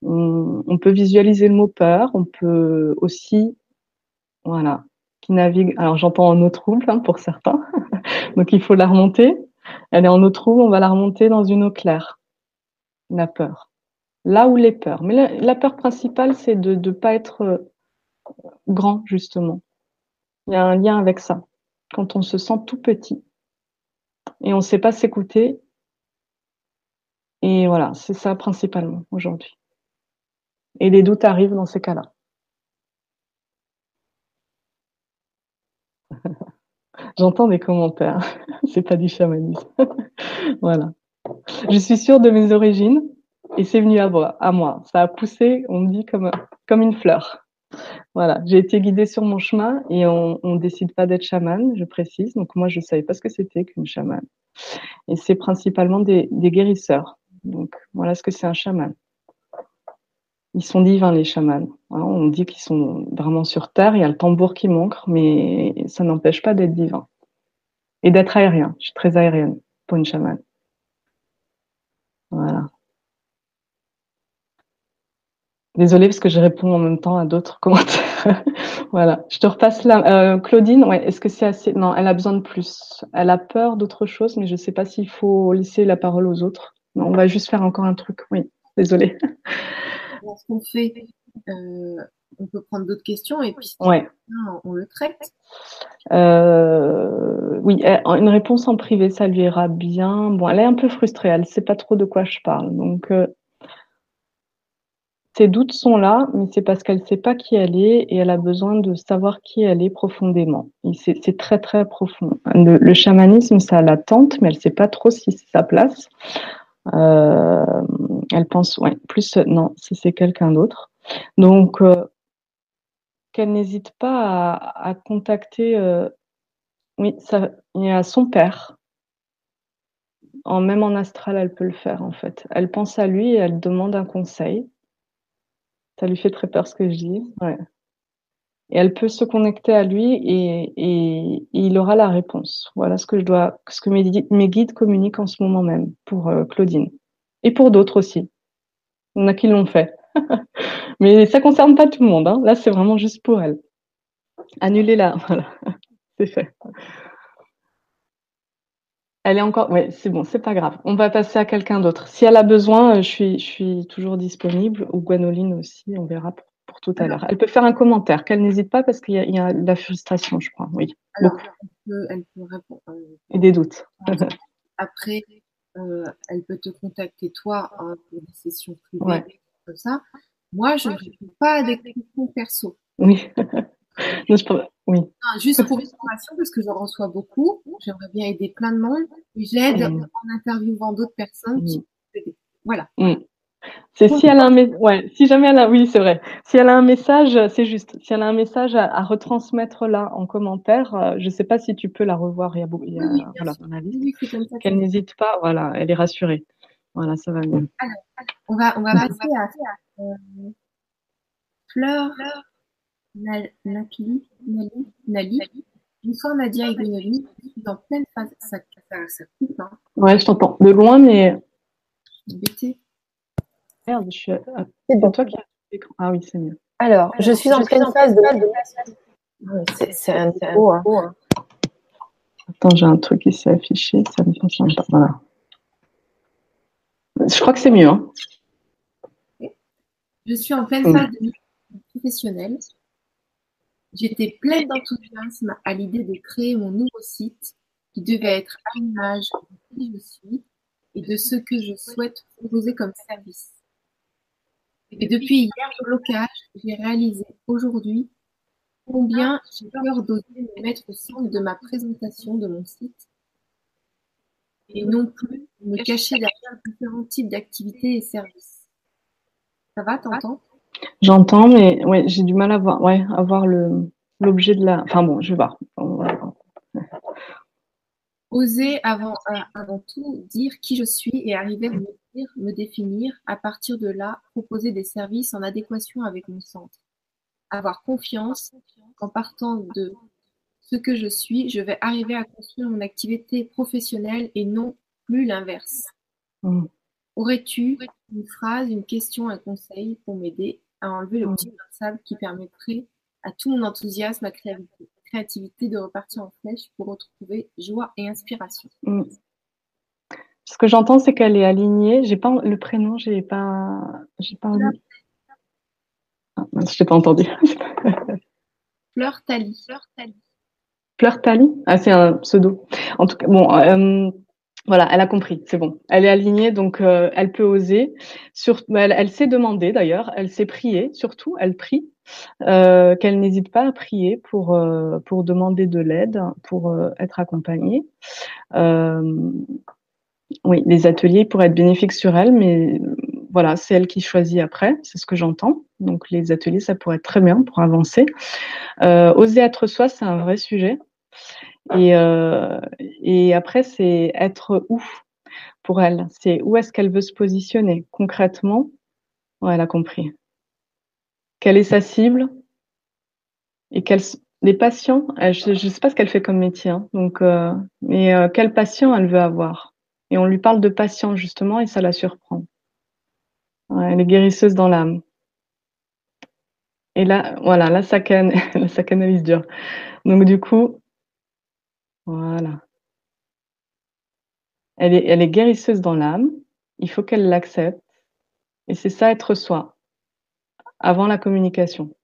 On, peut visualiser le mot peur. On peut aussi, voilà, navigue. Alors j'entends en eau trouble hein, pour certains, donc il faut la remonter. Elle est en eau trouble, on va la remonter dans une eau claire. La peur là où les peurs. Mais la, peur principale, c'est de ne pas être euh, grand, justement. Il y a un lien avec ça. Quand on se sent tout petit et on ne sait pas s'écouter. Et voilà, c'est ça principalement aujourd'hui. Et les doutes arrivent dans ces cas-là. J'entends des commentaires. c'est pas du chamanisme. voilà. Je suis sûre de mes origines et c'est venu à moi, à moi. Ça a poussé, on me dit, comme, comme une fleur. Voilà, j'ai été guidée sur mon chemin et on ne décide pas d'être chaman, je précise. Donc moi, je ne savais pas ce que c'était qu'une chamane. Et c'est principalement des, guérisseurs. Donc voilà ce que c'est un chaman. Ils sont divins, les chamans. on dit qu'ils sont vraiment sur Terre, il y a le tambour qui manque, mais ça n'empêche pas d'être divin. Et d'être aérien. Je suis très aérienne pour une chamane. Voilà. Désolée parce que je réponds en même temps à d'autres commentaires. voilà, je te repasse là. Euh, Claudine, ouais, est-ce que c'est assez Non, elle a besoin de plus. Elle a peur d'autre chose, mais je ne sais pas s'il faut laisser la parole aux autres. On va juste faire encore un truc. Oui, désolée. Ce qu'on fait, euh, on peut prendre d'autres questions et puis ouais. on, le traite. Euh, oui, une réponse en privé, ça lui ira bien. Bon, elle est un peu frustrée, elle ne sait pas trop de quoi je parle. Donc, ses doutes sont là, mais c'est parce qu'elle ne sait pas qui elle est et elle a besoin de savoir qui elle est profondément. C'est très très profond. Le, chamanisme, ça la tente, mais elle ne sait pas trop si c'est sa place. Euh, elle pense, ouais, plus non, si c'est quelqu'un d'autre. Donc, euh, qu'elle n'hésite pas à, contacter, euh, oui, ça, y a son père. Même en astral, elle peut le faire en fait. Elle pense à lui et elle demande un conseil. Ça lui fait très peur ce que je dis. Elle peut se connecter à lui et, il aura la réponse. Voilà ce que je dois, ce que mes, guides communiquent en ce moment même pour euh, Claudine et pour d'autres aussi. Il y en a qui l'ont fait, mais ça concerne pas tout le monde. Hein. Là, c'est vraiment juste pour elle. Annulez-la, voilà, c'est fait. Elle est encore. Oui, c'est bon, c'est pas grave. On va passer à quelqu'un d'autre. Si elle a besoin, euh, je suis, toujours disponible. Ou Gwenoline aussi, on verra tout à l'heure. Elle peut faire un commentaire, qu'elle n'hésite pas parce qu'il y, a de la frustration, je crois. Oui. Alors, elle peut, répondre. Euh, Et des doutes. Après, euh, elle peut te contacter toi hein, pour des sessions privées, comme ça. Moi, je ne réponds pas à des questions perso. Oui. oui. juste pour information, parce que j'en reçois beaucoup, j'aimerais bien aider plein de monde, et j'aide mm. en interviewant d'autres personnes qui mm. Voilà. Mm. C'est si elle a un ouais, si jamais elle a, oui, c'est vrai. Si elle a un message, c'est juste. Si elle a un message à, retransmettre là en commentaire, euh, je sais pas si tu peux la revoir. Il y a, il y a oui, voilà, Qu'elle n'hésite pas. Voilà, elle est rassurée. Voilà, ça va mieux. Alors, on va, on va passer à euh, Fleur Nali, Nali, Bonsoir Nadia et Gwénoline. Je suis en pleine phase. Ça, ça, coupe. Hein. Ouais, je t'entends. De loin, mais. BT. Merde, je suis. C'est bon. toi qui as l'écran. Ah oui, c'est mieux. Alors, je suis en pleine phase de. C'est un beau. Hein. hein. Attends, j'ai un truc qui s'est affiché. Ça me fonctionne pas. Voilà. Je crois que c'est mieux. Hein. Je suis en pleine phase de professionnelle J'étais pleine d'enthousiasme à l'idée de créer mon nouveau site qui devait être à l'image de qui je suis et de ce que je souhaite proposer comme service. Et depuis hier, le blocage, j'ai réalisé aujourd'hui combien j'ai peur d'oser me mettre au centre de ma présentation de mon site et non plus me cacher derrière différents types d'activités et services. Ça va, t'entends? J'entends, mais ouais, j'ai du mal à voir, ouais, à voir le l'objet de la. Enfin bon, je vais voir. Oser avant, euh, avant tout dire qui je suis et arriver à me me définir, à partir de là, proposer des services en adéquation avec mon centre. Avoir confiance en partant de ce que je suis, je vais arriver à construire mon activité professionnelle et non plus l'inverse. Mmh. Aurais-tu une phrase, une question, un conseil pour m'aider à enlever le petit sable qui permettrait à tout mon enthousiasme, à créativité, créativité de repartir en flèche pour retrouver joie et inspiration? Mm. Ce que j'entends, c'est qu'elle est alignée. J'ai pas le prénom, j'ai pas, j'ai pas. Ah, je t'ai pas entendu. Fleur Tali. Fleur Tali. Ah, c'est un pseudo. En tout cas, bon. Euh, voilà, elle a compris, c'est bon. Elle est alignée, donc euh, elle peut oser. Sur, elle, elle s'est demandé d'ailleurs, elle s'est priée, surtout, elle prie, euh, qu'elle n'hésite pas à prier pour euh, pour demander de l'aide, pour être accompagnée. Oui, les ateliers pourraient être bénéfiques sur elle, mais voilà, c'est elle qui choisit après, c'est ce que j'entends. Donc les ateliers, ça pourrait être très bien pour avancer. oser être soi, c'est un vrai sujet. Et, euh, et après, c'est être où pour elle? C'est où est-ce qu'elle veut se positionner concrètement? Ouais, Elle a compris. Quelle est sa cible? Et quels les patients Je ne sais pas ce qu'elle fait comme métier, hein, donc, euh, mais euh, quel patient elle veut avoir? Et on lui parle de patient justement, et ça la surprend. Elle est guérisseuse dans l'âme. Et là, voilà, là, ça, can... ça canalise dur. Donc du coup, voilà. Elle est, guérisseuse dans l'âme. Il faut qu'elle l'accepte. Et c'est ça être soi. Avant la communication.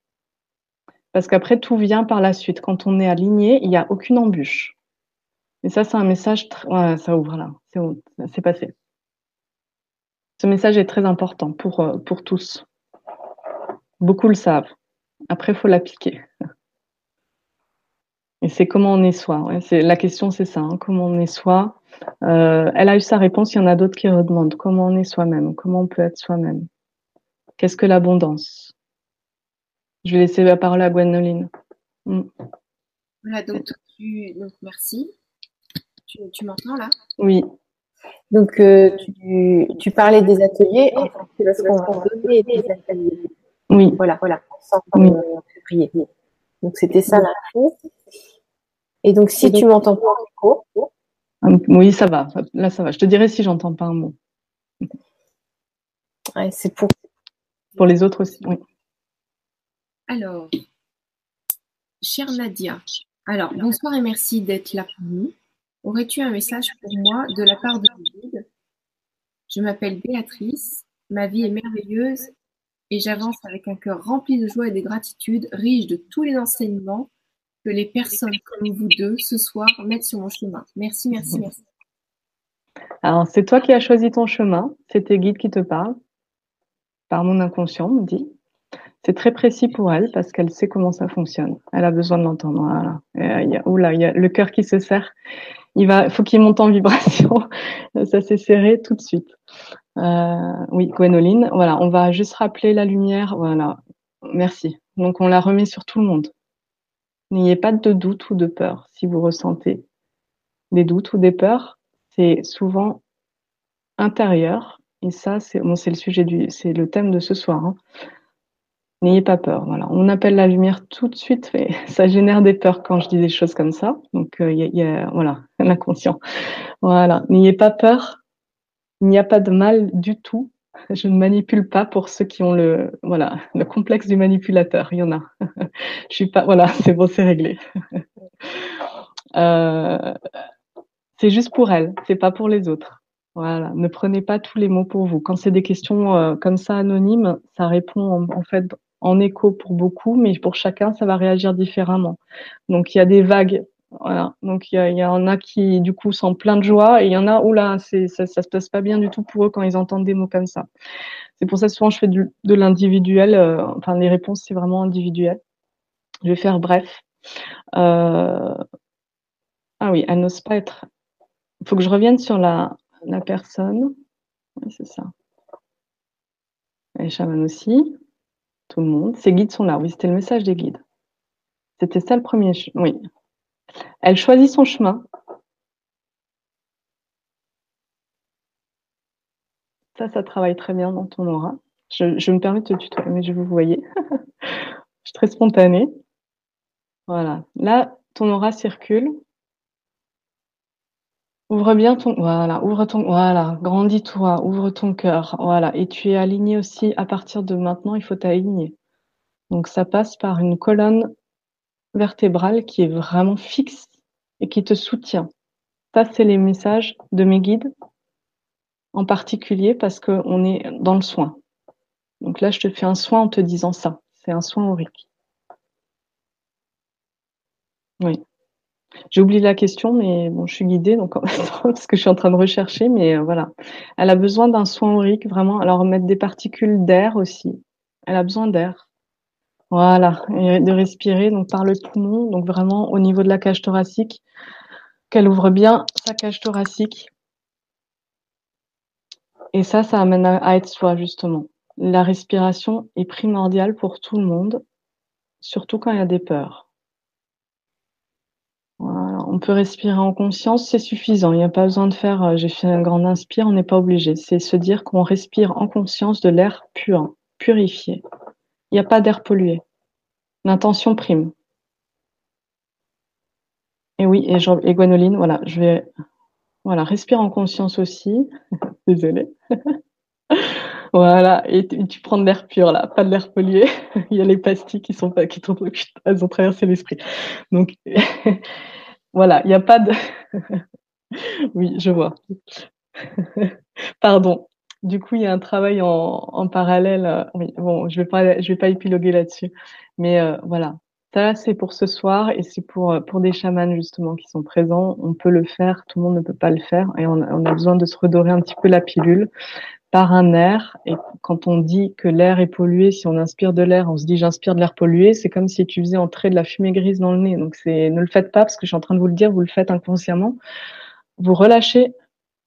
Parce qu'après, tout vient par la suite. Quand on est aligné, il n'y a aucune embûche. Et ça, c'est un message. Ouais, ça ouvre là. C'est passé. Ce message est très important pour, euh, pour tous. Beaucoup le savent. Après, il faut l'appliquer. Et c'est comment on est soi. la question, c'est ça. Hein, comment on est soi. Euh, elle a eu sa réponse. Il y en a d'autres qui redemandent comment on est soi-même? Comment on peut être soi-même? Qu'est-ce que l'abondance? Je vais laisser la parole à Gwenoline. Mm. Voilà. Donc, merci. Tu, m'entends là? Oui. Donc euh, tu, parlais des ateliers. va donner des ateliers. Oui. Voilà. Voilà. Sans oui. prier. Donc c'était ça l'info. Et donc, si tu m'entends pas en écho. Oui, ça va. Là, ça va. Je te dirai si j'entends pas un mot. Ouais, c'est pour. Pour les autres aussi, oui. Alors, chère Nadia, alors bonsoir et merci d'être là pour nous. Aurais-tu un message pour moi de la part de David? Je m'appelle Béatrice, ma vie est merveilleuse et j'avance avec un cœur rempli de joie et de gratitude, riche de tous les enseignements que les personnes comme vous deux ce soir mettent sur mon chemin. Merci, merci, merci. Alors, c'est toi qui as choisi ton chemin, c'est tes guides qui te parlent, par mon inconscient, me dit. C'est très précis pour elle parce qu'elle sait comment ça fonctionne. Elle a besoin de l'entendre. A, oula, il y a le cœur qui se serre. Il faut qu'il monte en vibration. ça s'est serré tout de suite. Euh, oui, Gwenoline. Voilà, on va juste rappeler la lumière. Voilà. Merci. Donc, on la remet sur tout le monde. N'ayez pas de doute ou de peur si vous ressentez des doutes ou des peurs. C'est souvent intérieur. Et ça, c'est le sujet du, c'est le thème de ce soir. Hein. N'ayez pas peur. Voilà, on appelle la lumière tout de suite, mais ça génère des peurs quand je dis des choses comme ça. Donc, euh, il y, a, voilà, l'inconscient. Voilà, n'ayez pas peur. Il n'y a pas de mal du tout je ne manipule pas pour ceux qui ont le voilà le complexe du manipulateur. Il y en a. je suis pas voilà, c'est bon, c'est réglé. euh, c'est juste pour elle, c'est pas pour les autres. Voilà, ne prenez pas tous les mots pour vous. Quand c'est des questions euh, comme ça anonymes, ça répond en, fait en écho pour beaucoup, mais pour chacun, ça va réagir différemment. Donc il y a des vagues. Voilà. Donc il y, en a qui du coup sont plein de joie et il y en a où là, ça, ça se passe pas bien du tout pour eux quand ils entendent des mots comme ça. C'est pour ça souvent je fais de l'individuel. Euh, enfin les réponses c'est vraiment individuel. Je vais faire bref. Euh, ah oui, elle n'ose pas être. Il faut que je revienne sur la, personne. Oui, c'est ça. Les chamans aussi. Tout le monde. Ces guides sont là. Oui, c'était le message des guides. C'était ça le premier. Oui. Elle choisit son chemin. Ça, ça travaille très bien dans ton aura. Je, me permets de te tutoyer, mais je vous voyez. je suis très spontanée. Voilà. Là, ton aura circule. Ouvre bien ton, voilà, ouvre ton, voilà, grandis-toi, ouvre ton cœur, voilà, et tu es aligné aussi à partir de maintenant, il faut t'aligner. Donc ça passe par une colonne vertébrale qui est vraiment fixe et qui te soutient. Ça, c'est les messages de mes guides, en particulier parce qu'on est dans le soin. Donc là, je te fais un soin en te disant ça. C'est un soin aurique. Oui. J'ai oublié la question, mais bon, je suis guidée donc parce que je suis en train de rechercher, mais euh, voilà. Elle a besoin d'un soin aurique, vraiment. Alors mettre des particules d'air aussi. Elle a besoin d'air. Voilà, et de respirer donc par le poumon, donc vraiment au niveau de la cage thoracique, qu'elle ouvre bien sa cage thoracique. Et ça, ça amène à être soi justement. La respiration est primordiale pour tout le monde, surtout quand il y a des peurs. On peut respirer en conscience, c'est suffisant. Il n'y a pas besoin de faire euh, j'ai fait un grand inspire, on n'est pas obligé. C'est se dire qu'on respire en conscience de l'air pur, purifié. Il n'y a pas d'air pollué. L'intention prime. Et oui, et, je, et Gwenoline, voilà, je vais voilà, respire en conscience aussi. Désolée. voilà, et tu, prends de l'air pur là, pas de l'air pollué. Il y a les pastilles qui sont pas, qui elles ont traversé l'esprit. Donc Voilà, il n'y a pas de. oui, je vois. Pardon. Du coup, il y a un travail en, parallèle. Euh, oui, bon, je vais pas, je vais pas épiloguer là-dessus, mais euh, voilà. Ça, c'est pour ce soir et c'est pour euh, pour des chamans justement qui sont présents. On peut le faire, tout le monde ne peut pas le faire et on, on a besoin de se redorer un petit peu la pilule par un air. Et quand on dit que l'air est pollué, si on inspire de l'air, on se dit j'inspire de l'air pollué, c'est comme si tu faisais entrer de la fumée grise dans le nez. Donc c'est ne le faites pas parce que je suis en train de vous le dire, vous le faites inconsciemment. Vous relâchez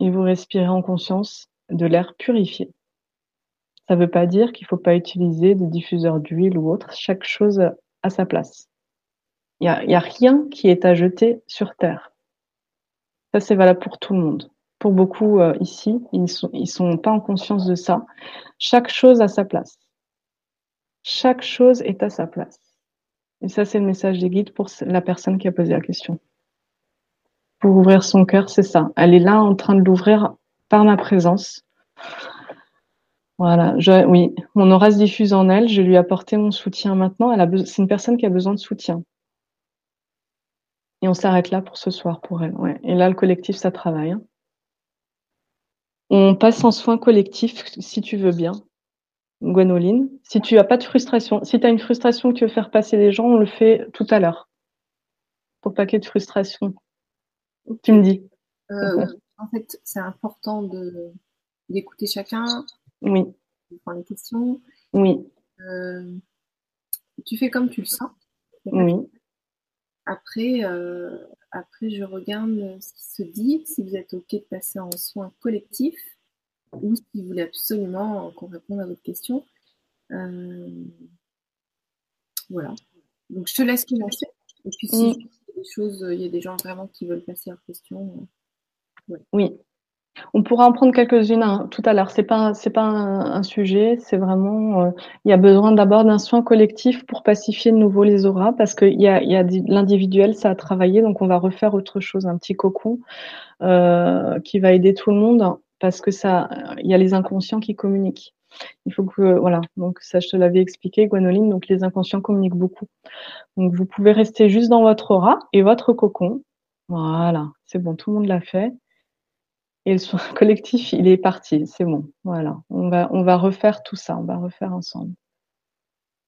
et vous respirez en conscience de l'air purifié. Ça ne veut pas dire qu'il ne faut pas utiliser de diffuseurs d'huile ou autre. Chaque chose à sa place. Il n'y a rien qui est à jeter sur Terre. Ça, c'est valable pour tout le monde pour beaucoup euh, ici, ils ne sont, pas en conscience de ça. Chaque chose a sa place. Chaque chose est à sa place. Et ça, c'est le message des guides pour la personne qui a posé la question. Pour ouvrir son cœur, c'est ça. Elle est là en train de l'ouvrir par ma présence. Voilà, oui, mon aura se diffuse en elle. Je lui ai apporté mon soutien maintenant. C'est une personne qui a besoin de soutien. Et on s'arrête là pour ce soir pour elle. Et là, le collectif, ça travaille. Hein. On passe en soins collectifs, si tu veux bien, Gwenoline. Si tu n'as pas de frustration, si tu as une frustration que tu veux faire passer les gens, on le fait tout à l'heure. Pour pas qu'il y ait de frustration. Tu me dis. Euh, en fait, c'est important de d'écouter chacun. Oui. De prendre les questions. Oui. Euh, tu fais comme tu le sens. Oui. Après, euh, après, je regarde ce qui se dit, si vous êtes OK de passer en soins collectifs ou si vous voulez absolument qu'on réponde à votre question. Euh, voilà. Donc, je te laisse commencer. Et puis, si il y a des choses, il y a des gens vraiment qui veulent passer leur question. Euh, oui. On pourra en prendre quelques-unes hein, tout à l'heure. C'est pas c'est pas un, sujet. C'est vraiment euh, il y a besoin d'abord d'un soin collectif pour pacifier de nouveau les auras parce qu'il y a y a l'individuel ça a travaillé donc on va refaire autre chose un petit cocon euh, qui va aider tout le monde parce que ça il y a les inconscients qui communiquent. Il faut que voilà donc ça je te l'avais expliqué Gwenoline donc les inconscients communiquent beaucoup. Donc vous pouvez rester juste dans votre aura et votre cocon. Voilà c'est bon tout le monde l'a fait. Et le soin collectif, il est parti, c'est bon. Voilà, on va, refaire tout ça, on va refaire ensemble.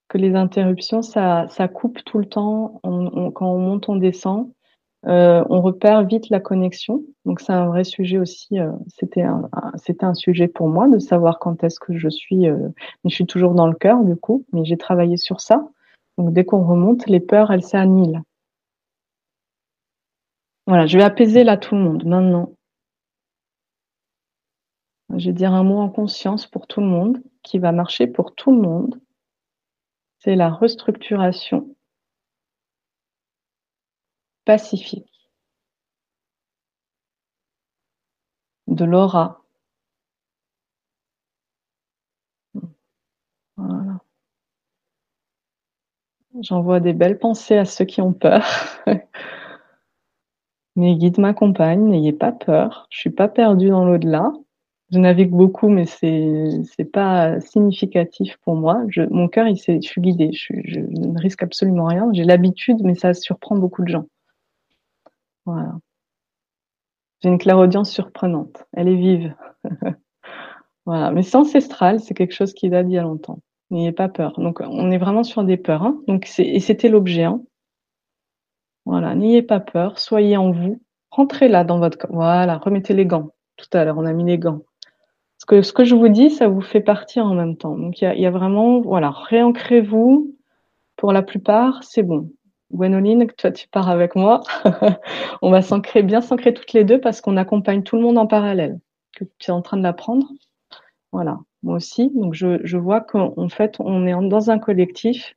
que les interruptions, ça, ça coupe tout le temps. quand on monte, on descend. Euh, on repère vite la connexion. Donc c'est un vrai sujet aussi. Euh, c'était un, sujet pour moi de savoir quand est-ce que je suis. Euh, mais je suis toujours dans le cœur du coup. Mais j'ai travaillé sur ça. Donc dès qu'on remonte, les peurs, elles s'annihilent. Voilà, je vais apaiser là tout le monde maintenant. Je vais dire un mot en conscience pour tout le monde qui va marcher pour tout le monde. C'est la restructuration pacifique de l'aura. J'envoie des belles pensées à ceux qui ont peur. Mes guides m'accompagnent, n'ayez pas peur, je suis pas perdue dans l'au-delà. Je navigue beaucoup, mais c'est c'est pas significatif pour moi. Je, mon cœur, il je suis guidée, je, je ne risque absolument rien. J'ai l'habitude, mais ça surprend beaucoup de gens. Voilà. J'ai une clairaudience surprenante. Elle est vive. voilà. Mais c'est ancestral, c'est quelque chose qui date d'il y a longtemps. N'ayez pas peur. Donc, on est vraiment sur des peurs. Hein. Donc, et c'était l'objet. Hein. Voilà. N'ayez pas peur. Soyez en vous. Rentrez là dans votre. Voilà. Remettez les gants. Tout à l'heure, on a mis les gants. Que, ce que je vous dis, ça vous fait partir en même temps. Donc, il y a, y a vraiment, voilà, réancrez-vous. Pour la plupart, c'est bon. Gwenoline, toi tu pars avec moi. on va s'ancrer, bien s'ancrer toutes les deux parce qu'on accompagne tout le monde en parallèle. Tu es en train de l'apprendre. Voilà, moi aussi. Donc je, je vois qu'en fait, on est dans un collectif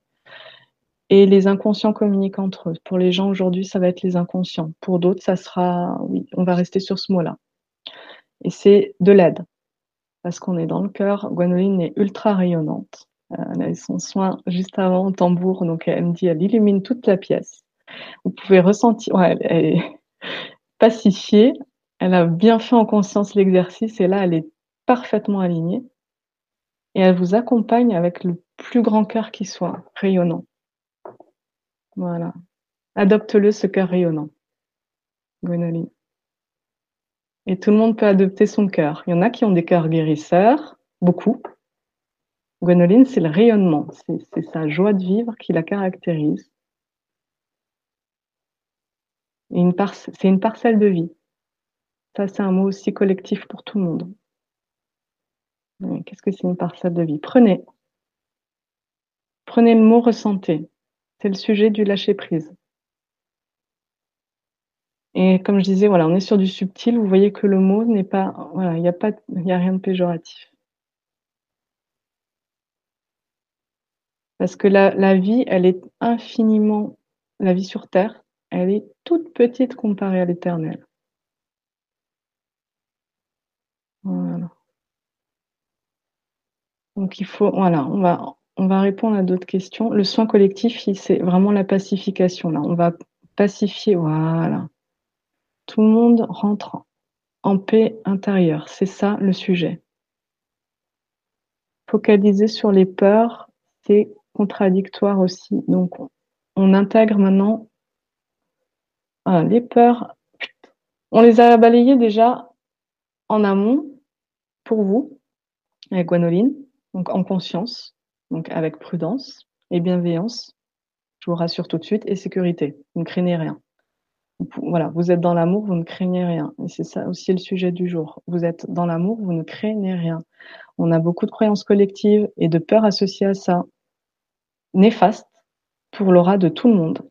et les inconscients communiquent entre eux. Pour les gens aujourd'hui, ça va être les inconscients. Pour d'autres, ça sera, oui, on va rester sur ce mot-là. Et c'est de l'aide. Parce qu'on est dans le cœur. Gwenoline est ultra rayonnante. Elle a eu son soin juste avant au tambour, donc elle me dit, elle illumine toute la pièce. Vous pouvez ressentir, elle, est pacifiée, elle a bien fait en conscience l'exercice et là, elle est parfaitement alignée. Et elle vous accompagne avec le plus grand cœur qui soit, rayonnant. Voilà. Adopte-le, ce cœur rayonnant. Gwenoline. Et tout le monde peut adopter son cœur. Il y en a qui ont des cœurs guérisseurs, beaucoup. Gwenoline, c'est le rayonnement, c'est sa joie de vivre qui la caractérise. C'est une parcelle de vie. Ça, c'est un mot aussi collectif pour tout le monde. Qu'est-ce que c'est une parcelle de vie? Prenez. Prenez le mot ressentez. C'est le sujet du lâcher prise. Et comme je disais, voilà, on est sur du subtil. Vous voyez que le mot n'est pas, voilà, il n'y a pas, il a rien de péjoratif. Parce que la, vie, elle est infiniment, la vie sur Terre, elle est toute petite comparée à l'éternel. Voilà. Donc il faut, voilà, on va, on va répondre à d'autres questions. Le soin collectif, c'est vraiment la pacification. Là, on va pacifier, voilà. Tout le monde rentre en paix intérieure. C'est ça le sujet. Focaliser sur les peurs, c'est contradictoire aussi. Donc, on intègre maintenant les peurs. On les a balayées déjà en amont pour vous, avec Guanoline, donc en conscience, donc avec prudence et bienveillance. Je vous rassure tout de suite, et sécurité. Ne craignez rien. Voilà, vous êtes dans l'amour, vous ne craignez rien. Et c'est ça aussi le sujet du jour. Vous êtes dans l'amour, vous ne craignez rien. On a beaucoup de croyances collectives et de peurs associées à ça néfaste pour l'aura de tout le monde.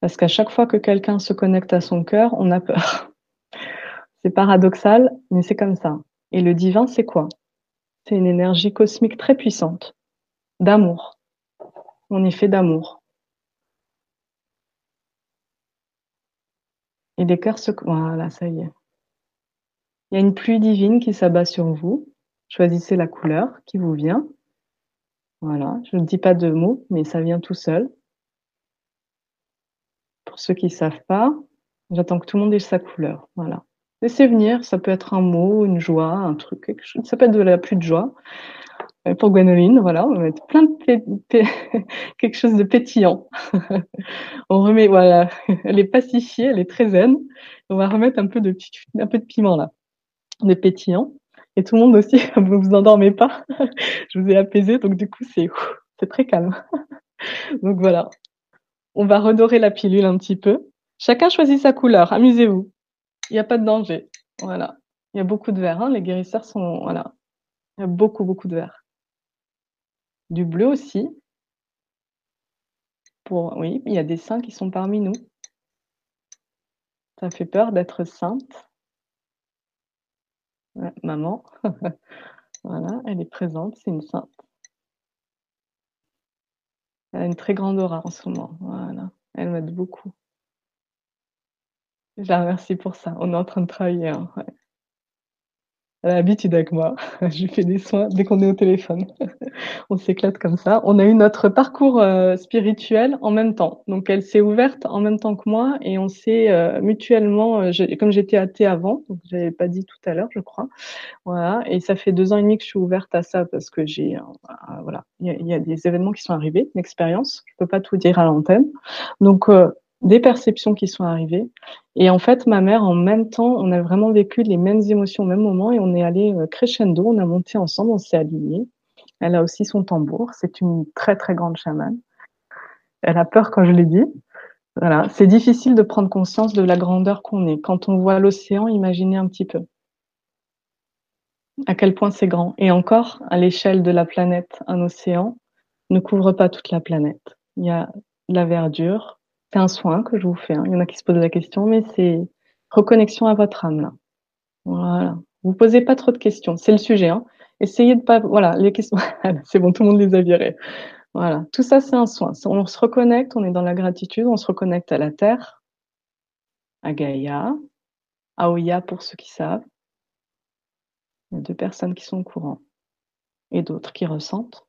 Parce qu'à chaque fois que quelqu'un se connecte à son cœur, on a peur. C'est paradoxal, mais c'est comme ça. Et le divin, c'est quoi? C'est une énergie cosmique très puissante, d'amour. On est fait d'amour. Et les cœurs se... Voilà, ça y est. Il y a une pluie divine qui s'abat sur vous. Choisissez la couleur qui vous vient. Voilà, je ne dis pas de mots, mais ça vient tout seul. Pour ceux qui ne savent pas, j'attends que tout le monde ait sa couleur. Voilà. Laissez venir, ça peut être un mot, une joie, un truc, quelque chose. Ça peut être de la pluie de joie. Pour Gwenoline, voilà, on va mettre plein de quelque chose de pétillant. on remet, voilà, elle est pacifiée, elle est très zen. On va remettre un peu de, piment là, de pétillant. Et tout le monde aussi, vous vous endormez pas. je vous ai apaisé, donc du coup, c'est C'est très calme. Donc voilà. On va redorer la pilule un petit peu. Chacun choisit sa couleur. Amusez-vous. Il n'y a pas de danger. Voilà. Il y a beaucoup de vert. Hein. Les guérisseurs sont, voilà. Il y a beaucoup, beaucoup de vert. Du bleu aussi. Pour, oui, il y a des saints qui sont parmi nous. Ça fait peur d'être sainte. maman. voilà, elle est présente, c'est une sainte. Elle a une très grande aura en ce moment. Voilà. Elle m'aide beaucoup. Je la remercie pour ça. On est en train de travailler. Hein, elle a l'habitude avec moi. Je fais des soins dès qu'on est au téléphone. on s'éclate comme ça. On a eu notre parcours euh, spirituel en même temps. Donc elle s'est ouverte en même temps que moi et on s'est euh, mutuellement, euh, comme j'étais athée avant, donc j'avais pas dit tout à l'heure, je crois. Voilà. Et ça fait deux ans et demi que je suis ouverte à ça parce que j'ai, voilà, il y, y a, des événements qui sont arrivés, une expérience. Je peux pas tout dire à l'antenne. Donc des perceptions qui sont arrivées. Et en fait, ma mère, en même temps, on a vraiment vécu les mêmes émotions au même moment et on est allé euh, crescendo, on a monté ensemble, on s'est alignés. Elle a aussi son tambour. C'est une très, très grande chamane. Elle a peur quand je l'ai dit. Voilà. C'est difficile de prendre conscience de la grandeur qu'on est. Quand on voit l'océan, imaginez un petit peu à quel point c'est grand. Et encore, à l'échelle de la planète, un océan ne couvre pas toute la planète. Il y a la verdure, c'est un soin que je vous fais. Hein. Il y en a qui se posent la question, mais c'est reconnexion à votre âme là. Voilà. Vous posez pas trop de questions. C'est le sujet. Hein. Essayez de pas. Voilà, les questions. c'est bon, tout le monde les a virées. Voilà. Tout ça, c'est un soin. On se reconnecte. On est dans la gratitude. On se reconnecte à la terre, à Gaïa, à Oya pour ceux qui savent. Il y a deux personnes qui sont au courant et d'autres qui ressentent.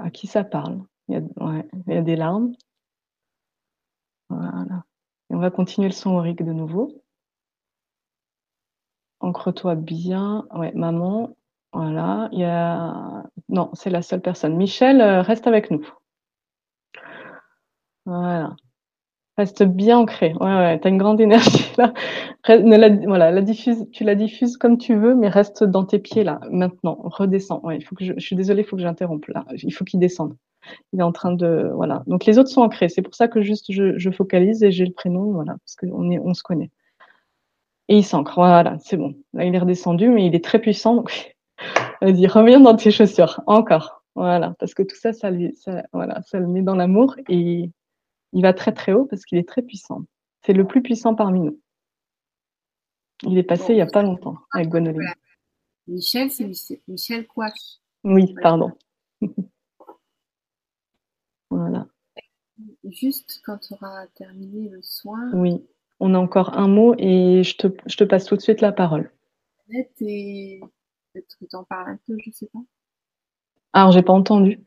À qui ça parle? Il y, a, ouais, il y a des larmes, on va continuer le son aurique de nouveau. Ancre-toi bien. Ouais, maman. Voilà. Il y a. Non, c'est la seule personne. Michel, euh, reste avec nous. Voilà. Reste bien ancré. Ouais, ouais, t'as une grande énergie là. voilà, la diffuse, tu la diffuses comme tu veux, mais reste dans tes pieds là, maintenant. Redescends. Ouais, il faut je, je suis désolée, il faut que j'interrompe là. Il faut qu'il descende il est en train de voilà. Donc les autres sont ancrés. C'est pour ça que juste je, je focalise et j'ai le prénom, voilà, parce qu'on est, on se connaît. Et il s'ancre. Voilà, c'est bon. Là, il est redescendu, mais il est très puissant. Donc, vas-y, reviens dans tes chaussures. Encore. Voilà, parce que tout ça, ça, ça, voilà, ça le met dans l'amour et il va très très haut parce qu'il est très puissant. C'est le plus puissant parmi nous. Il est passé il y a pas longtemps avec Gwenoline. Michel, c'est Michel Coif. Oui, pardon. Voilà. Juste quand tu auras terminé le soin. Oui, on a encore un mot et je te, je te passe tout de suite la parole. Et peut-être que tu en parles un peu, je sais pas. Alors, j'ai pas entendu.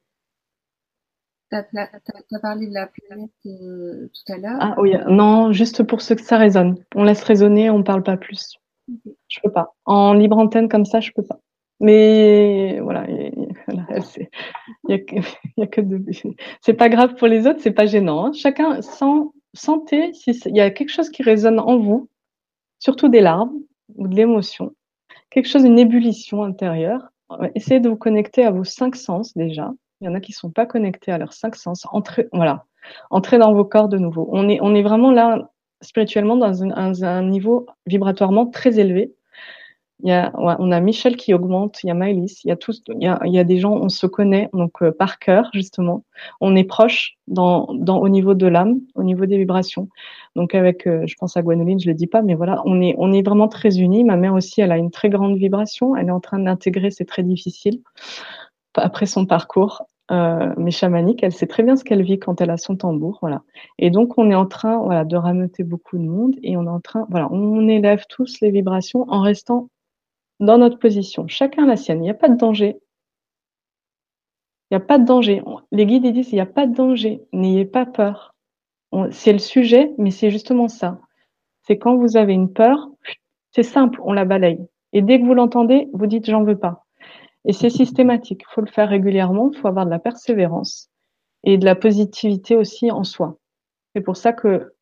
Tu as, parlé de la planète euh, tout à l'heure. Ah oui, non, juste pour ceux que ça résonne. On laisse résonner, on parle pas plus. Je peux pas. En libre antenne comme ça, je peux pas. Mais voilà, c'est pas grave pour les autres, c'est pas gênant. Hein. Chacun sent, sentez s'il y a quelque chose qui résonne en vous, surtout des larmes ou de l'émotion, quelque chose, une ébullition intérieure. Essayez de vous connecter à vos cinq sens déjà. Il y en a qui sont pas connectés à leurs cinq sens. Entrez, voilà, entrez dans vos corps de nouveau. On est, on est vraiment là spirituellement dans un, un niveau vibratoirement très élevé il y a, on a Michel qui augmente, il y a Maëlys, il y a tous, il y a, il y a des gens, on se connaît donc euh, par cœur justement. On est proche dans, dans au niveau de l'âme, au niveau des vibrations. Donc avec, euh, je pense à Gwenoline, je le dis pas, mais voilà, on est on est vraiment très unis. Ma mère aussi, elle a une très grande vibration. Elle est en train d'intégrer, c'est très difficile après son parcours. Euh, mais chamanique, elle sait très bien ce qu'elle vit quand elle a son tambour, voilà. Et donc on est en train, voilà, de rameuter beaucoup de monde et on est en train, voilà, on élève tous les vibrations en restant dans notre position, chacun la sienne. Il n'y a pas de danger. Il n'y a pas de danger. Les guides disent il n'y a pas de danger. N'ayez pas peur. C'est le sujet, mais c'est justement ça. C'est quand vous avez une peur, c'est simple, on la balaye. Et dès que vous l'entendez, vous dites j'en veux pas. Et c'est systématique. Il faut le faire régulièrement. Il faut avoir de la persévérance et de la positivité aussi en soi. C'est pour ça que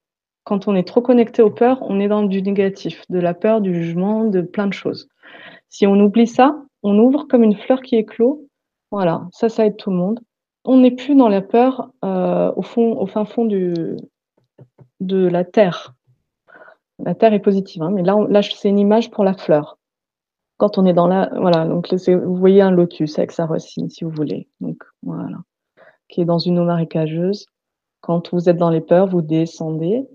quand on est trop connecté aux peurs, on est dans du négatif, de la peur, du jugement, de plein de choses. Si on oublie ça, on ouvre comme une fleur qui éclot, Voilà, ça, ça aide tout le monde. On n'est plus dans la peur euh, au fond, au fin fond de la terre. La terre est positive, hein, mais là, là c'est une image pour la fleur. Quand on est dans la, voilà, donc vous voyez un lotus avec sa racine, si vous voulez. Donc voilà, qui est dans une eau marécageuse. Quand vous êtes dans les peurs, vous descendez.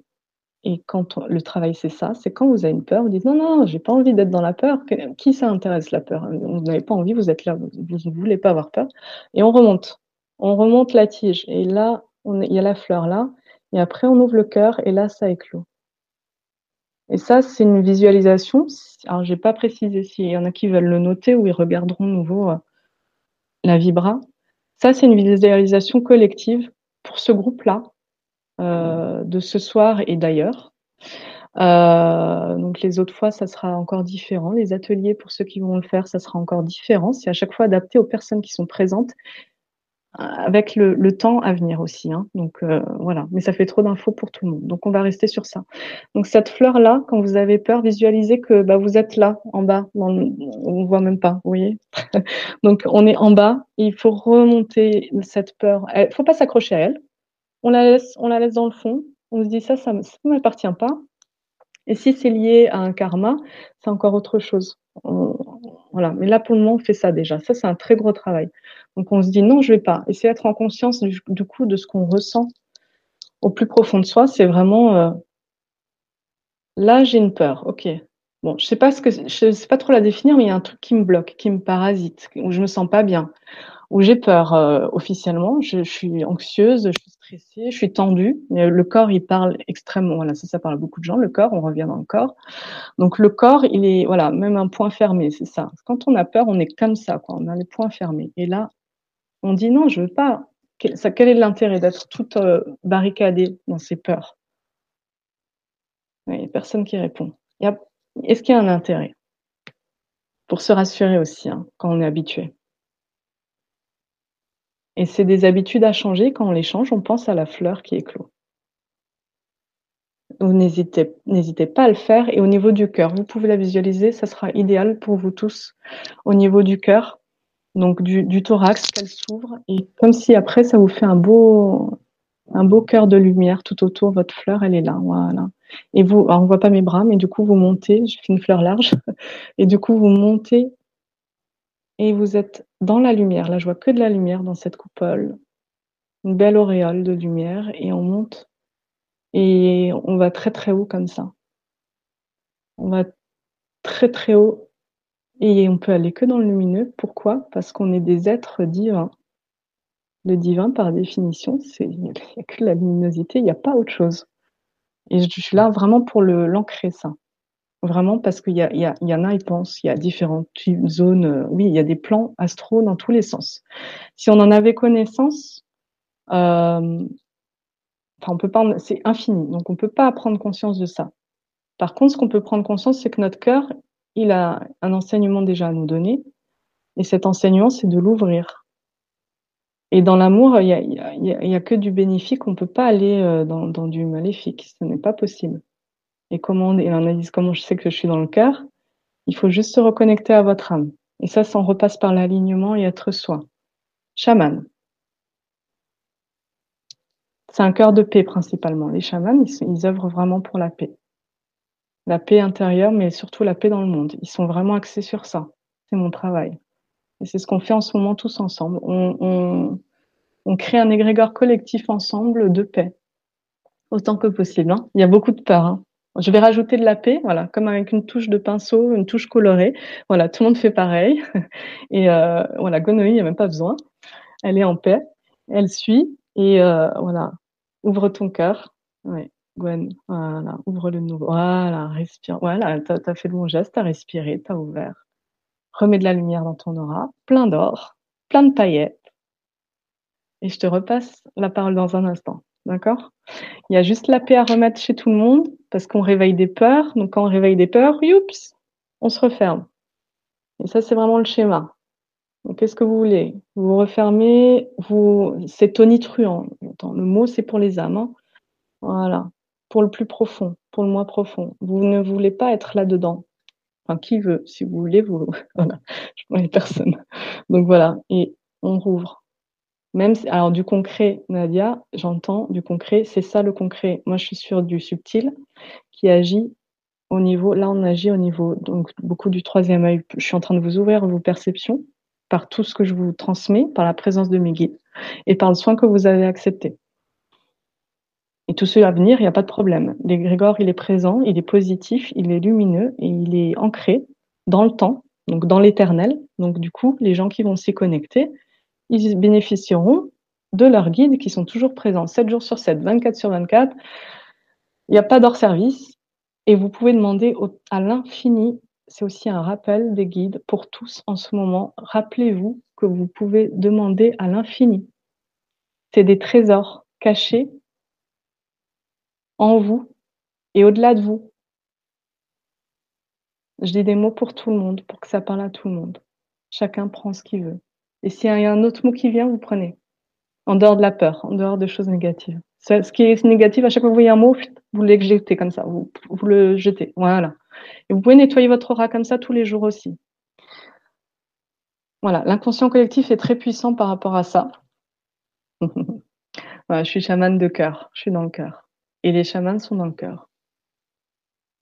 Et quand le travail, c'est ça, c'est quand vous avez une peur, vous dites non, non, j'ai pas envie d'être dans la peur. Qui ça intéresse la peur Vous n'avez pas envie, vous êtes là, vous ne voulez pas avoir peur. Et on remonte. On remonte la tige. Et là, il y a la fleur là. Et après, on ouvre le cœur et là, ça éclot. Et ça, c'est une visualisation. Alors, j'ai pas précisé s'il y en a qui veulent le noter ou ils regarderont nouveau euh, la vibra. Ça, c'est une visualisation collective pour ce groupe-là, de ce soir et d'ailleurs. Euh, donc les autres fois, ça sera encore différent. Les ateliers, pour ceux qui vont le faire, ça sera encore différent. C'est à chaque fois adapté aux personnes qui sont présentes avec le, le, temps à venir aussi. Hein. Donc euh, voilà, mais ça fait trop d'infos pour tout le monde. Donc on va rester sur ça. Donc cette fleur là, quand vous avez peur, visualisez que bah, vous êtes là, en bas. On voit même pas, vous voyez. Donc on est en bas. il faut remonter cette peur. Il faut pas s'accrocher à elle. On la laisse, on la laisse dans le fond. On se dit ça, ça, ne m'appartient pas. Et si c'est lié à un karma, c'est encore autre chose. Mais là, pour le moment, on fait ça déjà. Ça, c'est un très gros travail. Donc on se dit non, je vais pas. Essayer d'être en conscience du, coup de ce qu'on ressent au plus profond de soi, c'est vraiment euh, là j'ai une peur. Ok. Bon, je sais pas ce que je sais pas trop la définir, mais il y a un truc qui me bloque, qui me parasite, où je me sens pas bien, où j'ai peur euh, officiellement. Je, suis anxieuse, je suis stressée, je suis tendue. Le corps, il parle extrêmement. Voilà, ça, ça parle beaucoup de gens. Le corps, on revient dans le corps. Donc le corps, il est voilà, même un point fermé, c'est ça. Quand on a peur, on est comme ça, quoi. On a les points fermés. Et là, on dit non, je veux pas. Quel, est l'intérêt d'être toute euh, barricadée dans ses peurs? Il n'y a personne qui répond. Est-ce qu'il y a un intérêt? Pour se rassurer aussi, hein, quand on est habitué. Et c'est des habitudes à changer. Quand on les change, on pense à la fleur qui éclot. Donc n'hésitez, n'hésitez pas à le faire. Et au niveau du cœur, vous pouvez la visualiser, ça sera idéal pour vous tous. Au niveau du cœur, donc du, thorax, qu'elle s'ouvre, et comme si après ça vous fait un beau, un beau cœur de lumière tout autour. Votre fleur, elle est là, voilà. Et vous, alors on voit pas mes bras, mais du coup vous montez. Je fais une fleur large, et du coup vous montez et vous êtes dans la lumière. Là, je vois que de la lumière dans cette coupole, une belle auréole de lumière, et on monte et on va très très haut comme ça. On va très très haut et on peut aller que dans le lumineux. Pourquoi? Parce qu'on est des êtres divins. Le divin, par définition, c'est il n'y a que la luminosité, il n'y a pas autre chose. Et je suis là vraiment pour l'ancrer ça. Vraiment parce qu'il y, a, il y, a, y en a, ils pensent, il y a différentes zones. Euh, oui, il y a des plans astro dans tous les sens. Si on en avait connaissance, euh, enfin on peut pas, c'est infini, donc on peut pas prendre conscience de ça. Par contre, ce qu'on peut prendre conscience, c'est que notre cœur, il a un enseignement déjà à nous donner, et cet enseignement, c'est de l'ouvrir. Et dans l'amour, il n'y a, y a, que du bénéfique, on ne peut pas aller euh, dans, du maléfique, ce n'est pas possible. Et comment, et on dit comment je sais que je suis dans le cœur, il faut juste se reconnecter à votre âme. Et ça, ça repasse par l'alignement et être soi. Chaman. C'est un cœur de paix principalement. Les chamans, ils, ils œuvrent vraiment pour la paix la paix intérieure, mais surtout la paix dans le monde. Ils sont vraiment axés sur ça. C'est mon travail. Et c'est ce qu'on fait en ce moment tous ensemble. On, crée un égrégore collectif ensemble de paix, autant que possible. Hein. Il y a beaucoup de peur. Hein. Je vais rajouter de la paix, voilà, comme avec une touche de pinceau, une touche colorée. Voilà, tout le monde fait pareil. Et euh, voilà, Gonoï, il n'y a même pas besoin. Elle est en paix, elle suit. Et euh, voilà, ouvre ton cœur. Gwen, voilà, ouvre le nouveau. Voilà, respire. Voilà, tu as, fait le bon geste, tu as respiré, tu as ouvert. Remets de la lumière dans ton aura, plein d'or, plein de paillettes. Et je te repasse la parole dans un instant. D'accord? Il y a juste la paix à remettre chez tout le monde parce qu'on réveille des peurs. Donc quand on réveille des peurs, youps, on se referme. Et ça, c'est vraiment le schéma. Qu'est-ce que vous voulez? Vous refermez, vous, c'est tonitruant. Le mot, c'est pour les âmes. Hein. voilà pour le plus profond, pour le moins profond. Vous ne voulez pas être là-dedans. Enfin, qui veut Si vous voulez, vous. Voilà. Je vois les personnes. Donc voilà. Et on rouvre. Même alors du concret, Nadia, j'entends du concret, c'est ça le concret. Moi, je suis sur du subtil qui agit au niveau. Là, on agit au niveau donc beaucoup du troisième œil. Je suis en train de vous ouvrir vos perceptions par tout ce que je vous transmets, par la présence de mes guides et par le soin que vous avez accepté. Et tout cela à venir, il n'y a pas de problème. L'égrégore, il est présent, il est positif, il est lumineux et il est ancré dans le temps, donc dans l'éternel. Donc du coup, les gens qui vont s'y connecter, ils bénéficieront de leurs guides qui sont toujours présents 7 jours sur 7, 24 sur 24. Il n'y a pas d'hors service et vous pouvez demander à l'infini. C'est aussi un rappel des guides pour tous en ce moment. Rappelez-vous que vous pouvez demander à l'infini. C'est des trésors cachés en vous et au-delà de vous. Je dis des mots pour tout le monde, pour que ça parle à tout le monde. Chacun prend ce qu'il veut. Et s'il y a un autre mot qui vient, vous prenez. En dehors de la peur, en dehors de choses négatives. Ce qui est négatif, à chaque fois que vous voyez un mot, vous l'éjectez comme ça, vous, le jetez. Voilà. Et vous pouvez nettoyer votre aura comme ça tous les jours aussi. Voilà, l'inconscient collectif est très puissant par rapport à ça. voilà, je suis chamane de cœur, je suis dans le cœur. Et les chamans sont dans le cœur.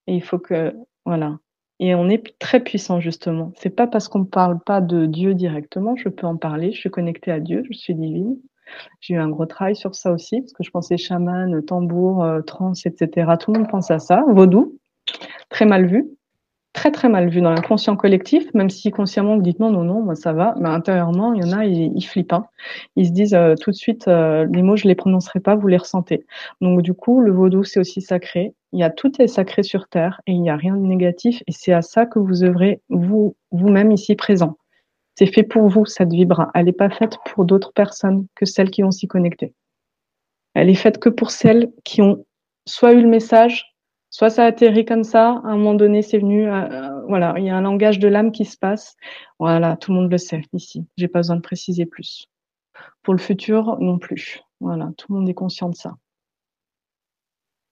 Et il faut que, voilà, et on est très puissant justement. C'est pas parce qu'on ne parle pas de Dieu directement, je peux en parler. Je suis connectée à Dieu, je suis divine. J'ai eu un gros travail sur ça aussi parce que je pensais chaman, tambour, euh, trans, etc. Tout le monde pense à ça. Vaudou, très mal vu très très mal vu dans l'inconscient collectif, même si consciemment vous dites non, non, non, moi ça va, mais intérieurement, il y en a, ils, ils flippent. Hein. Ils se disent euh, tout de suite, euh, les mots, je les prononcerai pas, vous les ressentez. Donc du coup, le vaudou, c'est aussi sacré. Il y a tout est sacré sur Terre et il n'y a rien de négatif et c'est à ça que vous œuvrez vous, vous-même ici présent. C'est fait pour vous, cette vibra. Elle n'est pas faite pour d'autres personnes que celles qui vont s'y connecter. Elle est faite que pour celles qui ont soit eu le message, Soit ça atterrit comme ça, à un moment donné, c'est venu, euh, euh, voilà, il y a un langage de l'âme qui se passe. Voilà, tout le monde le sait ici. J'ai pas besoin de préciser plus. Pour le futur, non plus. Voilà, tout le monde est conscient de ça.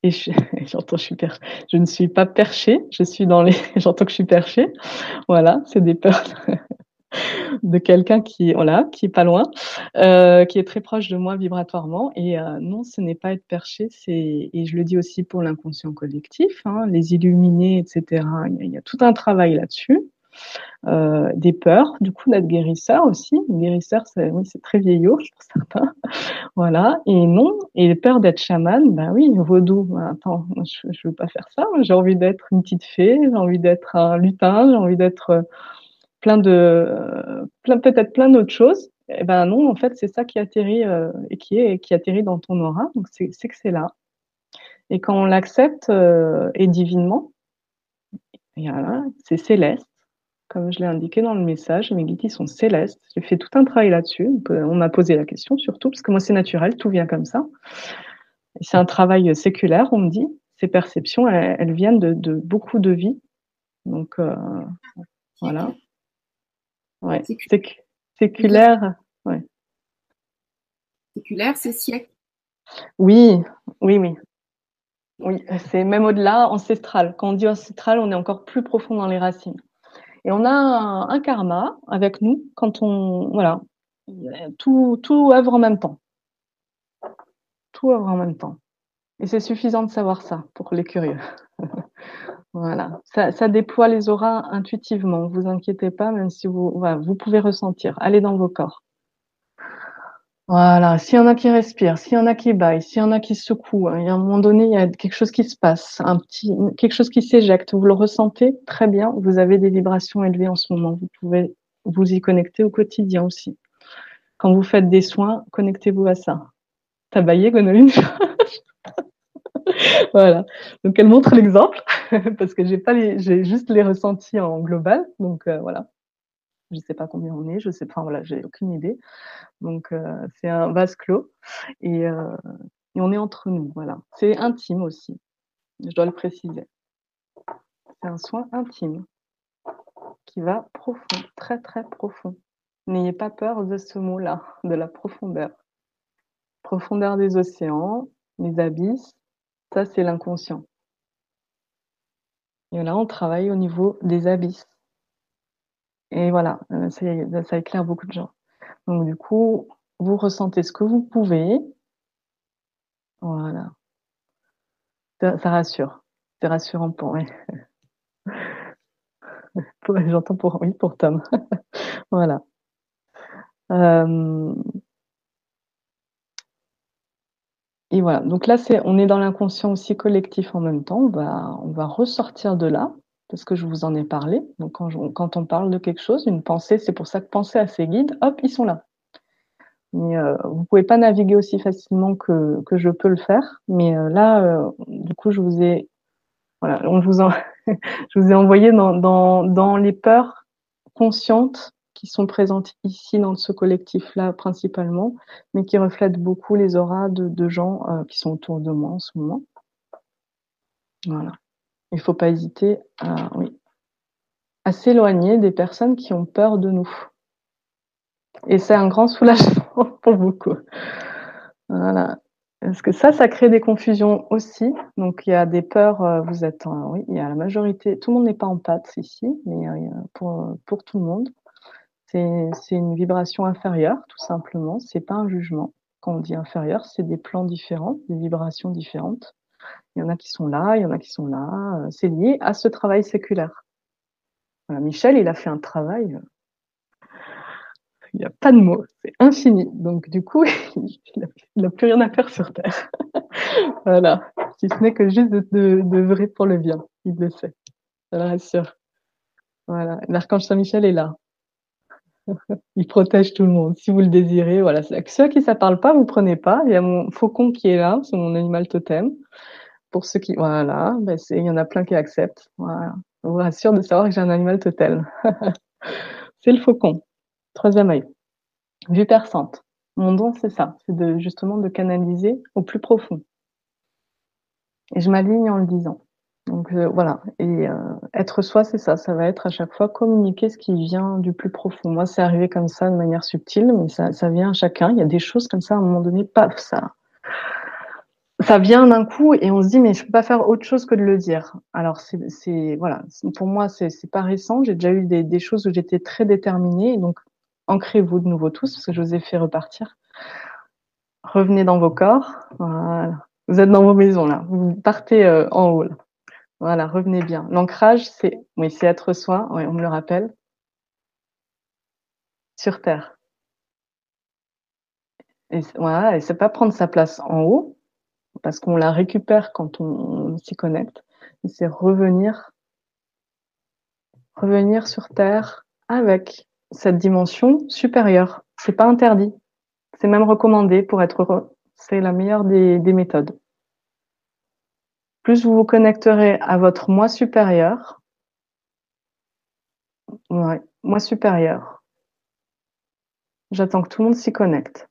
Et j'entends, je suis per... je ne suis pas perché, je suis dans les, j'entends que je suis perché. Voilà, c'est des peurs de quelqu'un qui voilà qui est pas loin, euh, qui est très proche de moi vibratoirement. Et euh, non, ce n'est pas être perché, c'est et je le dis aussi pour l'inconscient collectif, hein, les illuminés, etc. Il y, a, tout un travail là-dessus. Euh, des peurs, du coup d'être guérisseur aussi. Guérisseur, c'est oui, c'est très vieillot pour certains. voilà. Et non, et les peurs d'être chaman, ben oui, vaudou. Ben, attends, je, je veux pas faire ça. J'ai envie d'être une petite fée, j'ai envie d'être un lutin, j'ai envie d'être plein peut-être plein d'autres choses. Eh ben non, en fait, c'est ça qui atterrit euh, et qui atterrit dans ton aura. Donc c'est que c'est là. Et quand on l'accepte euh, et divinement, voilà, c'est céleste, comme je l'ai indiqué dans le message. Mes guides sont célestes. J'ai fait tout un travail là-dessus. On m'a posé la question surtout parce que moi c'est naturel, tout vient comme ça. C'est un travail séculaire, on me dit. Ces perceptions, elles, viennent de, de, beaucoup de vies. Donc euh, voilà. Ouais. séculaire. Ouais. Séculaire, c'est siècle. Oui, oui, oui. Oui, c'est même au-delà, ancestral. Quand on dit ancestral, on est encore plus profond dans les racines. Et on a un, karma avec nous quand on, voilà, tout, tout œuvre en même temps. Tout œuvre en même temps. Et c'est suffisant de savoir ça pour les curieux. Voilà, ça, ça, déploie les auras intuitivement. Vous inquiétez pas, même si vous, voilà, vous pouvez ressentir. Allez dans vos corps. Voilà, s'il y en a qui respirent, s'il y en a qui baillent, s'il y en a qui secouent, hein, il y a un moment donné, il y a quelque chose qui se passe, un petit, quelque chose qui s'éjecte. Vous le ressentez très bien. Vous avez des vibrations élevées en ce moment. Vous pouvez vous y connecter au quotidien aussi. Quand vous faites des soins, connectez-vous à ça. T'as baillé, Gonoline voilà. Donc elle montre l'exemple parce que j'ai pas les, j'ai juste les ressentis en global. Donc euh, voilà. Je sais pas combien on est, je sais pas, voilà, j'ai aucune idée. Donc euh, c'est un vase clos et, euh, et on est entre nous. Voilà. C'est intime aussi. Je dois le préciser. C'est un soin intime qui va profond, très très profond. N'ayez pas peur de ce mot-là, de la profondeur. Profondeur des océans, les abysses, c'est l'inconscient. Et là, on travaille au niveau des abysses. Et voilà, euh, ça, ça éclaire beaucoup de gens. Donc du coup, vous ressentez ce que vous pouvez. Voilà. Ça, rassure. C'est rassurant pour moi. J'entends pour oui pour Tom. voilà. Euh, et voilà. Donc là, c'est on est dans l'inconscient aussi collectif en même temps. On va ressortir de là parce que je vous en ai parlé. Donc quand, on parle de quelque chose, une pensée, c'est pour ça que penser à ces guides, hop, ils sont là. Mais euh, vous pouvez pas naviguer aussi facilement que, je peux le faire. Mais euh, là, euh, du coup, je vous ai, voilà, on vous je vous ai envoyé dans les peurs conscientes qui sont présentes ici dans ce collectif-là principalement, mais qui reflètent beaucoup les auras de, gens euh, qui sont autour de moi en ce moment. Voilà. Il faut pas hésiter à, s'éloigner des personnes qui ont peur de nous. Et c'est un grand soulagement pour beaucoup. Voilà. Parce que ça, ça crée des confusions aussi. Donc il y a des peurs, euh, vous êtes, oui, il y a la majorité, tout le monde n'est pas en pâte ici, mais euh, pour tout le monde, c'est une vibration inférieure, tout simplement. C'est pas un jugement. Quand on dit inférieur, c'est des plans différents, des vibrations différentes. Il y en a qui sont là, il y en a qui sont là. Euh, c'est lié à ce travail séculaire. Michel, il a fait un travail il n'y a pas de mots, c'est infini. Donc du coup, il n'a plus rien à faire sur Terre. voilà, si ce n'est que juste de, de, vrai pour le bien, il le sait. Ça le rassure. Voilà, l'archange Saint-Michel est là. il protège tout le monde. Si vous le désirez, voilà. Ceux à qui ça parle pas, vous prenez pas. Il y a mon faucon qui est là, c'est mon animal totem. Pour ceux qui, voilà, ben il y en a plein qui acceptent. Voilà. Je vous rassure de savoir que j'ai un animal totem. c'est le faucon. Troisième œil. Vue perçante. Mon don, c'est ça. C'est de, justement de canaliser au plus profond. Et je m'aligne en le disant. Donc euh, voilà. Et euh, être soi, c'est ça. Ça va être à chaque fois communiquer ce qui vient du plus profond. Moi, c'est arrivé comme ça de manière subtile, mais ça, vient à chacun. Il y a des choses comme ça à un moment donné, paf, ça, ça vient d'un coup et on se dit mais je peux pas faire autre chose que de le dire. Alors c'est voilà, pour moi c'est pas récent. J'ai déjà eu des, choses où j'étais très déterminée. donc ancrez-vous de nouveau tous parce que je vous ai fait repartir. Revenez dans vos corps. Voilà. Vous êtes dans vos maisons là. Vous partez euh, en haut. Voilà, revenez bien. L'ancrage, c'est oui, c'est être soi. On me le rappelle. Sur terre. Et voilà, et c'est pas prendre sa place en haut, parce qu'on la récupère quand on, s'y connecte. C'est revenir, revenir sur terre avec cette dimension supérieure. C'est pas interdit. C'est même recommandé pour être heureux. C'est la meilleure des méthodes. Plus vous vous connecterez à votre moi supérieur, ouais, moi supérieur. J'attends que tout le monde s'y connecte.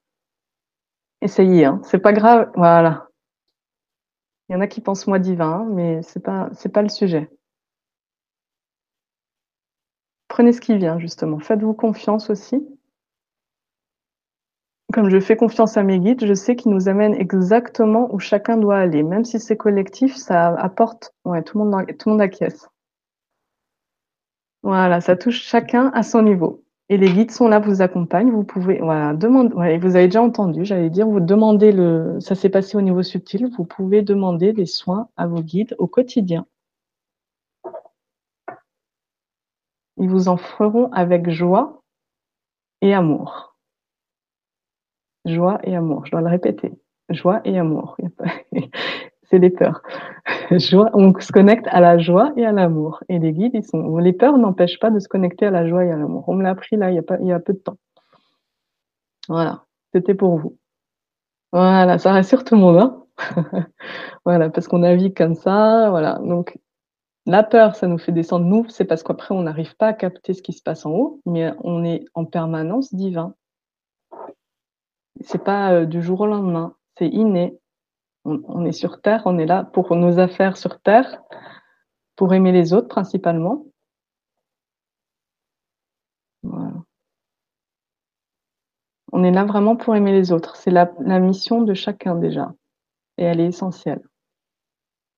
Essayez, hein. C'est pas grave. Voilà. Il y en a qui pensent moi divin, mais c'est pas, c'est pas le sujet. Prenez ce qui vient, justement. Faites-vous confiance aussi. Comme je fais confiance à mes guides, je sais qu'ils nous amènent exactement où chacun doit aller. Même si c'est collectif, ça apporte, ouais, tout le monde, tout le monde acquiesce. Voilà, ça touche chacun à son niveau. Et les guides sont là, vous accompagnent. Vous pouvez, voilà, demander, ouais, vous avez déjà entendu, j'allais dire, vous demandez le, ça s'est passé au niveau subtil, vous pouvez demander des soins à vos guides au quotidien. Ils vous en feront avec joie et amour. Joie et amour, je dois le répéter. Joie et amour. C'est des peurs. Joie, on se connecte à la joie et à l'amour. Et les guides, ils sont, les peurs n'empêchent pas de se connecter à la joie et à l'amour. On me l'a appris là, il y a y a peu de temps. Voilà. C'était pour vous. Voilà. Ça rassure tout le monde, hein. voilà. Parce qu'on navigue comme ça. Voilà. Donc, la peur, ça nous fait descendre. Nous, c'est parce qu'après, on n'arrive pas à capter ce qui se passe en haut, mais on est en permanence divin. C'est pas euh, du jour au lendemain, c'est inné. On, est sur Terre, on est là pour nos affaires sur Terre, pour aimer les autres principalement. On est là vraiment pour aimer les autres. C'est la mission de chacun déjà. Et elle est essentielle.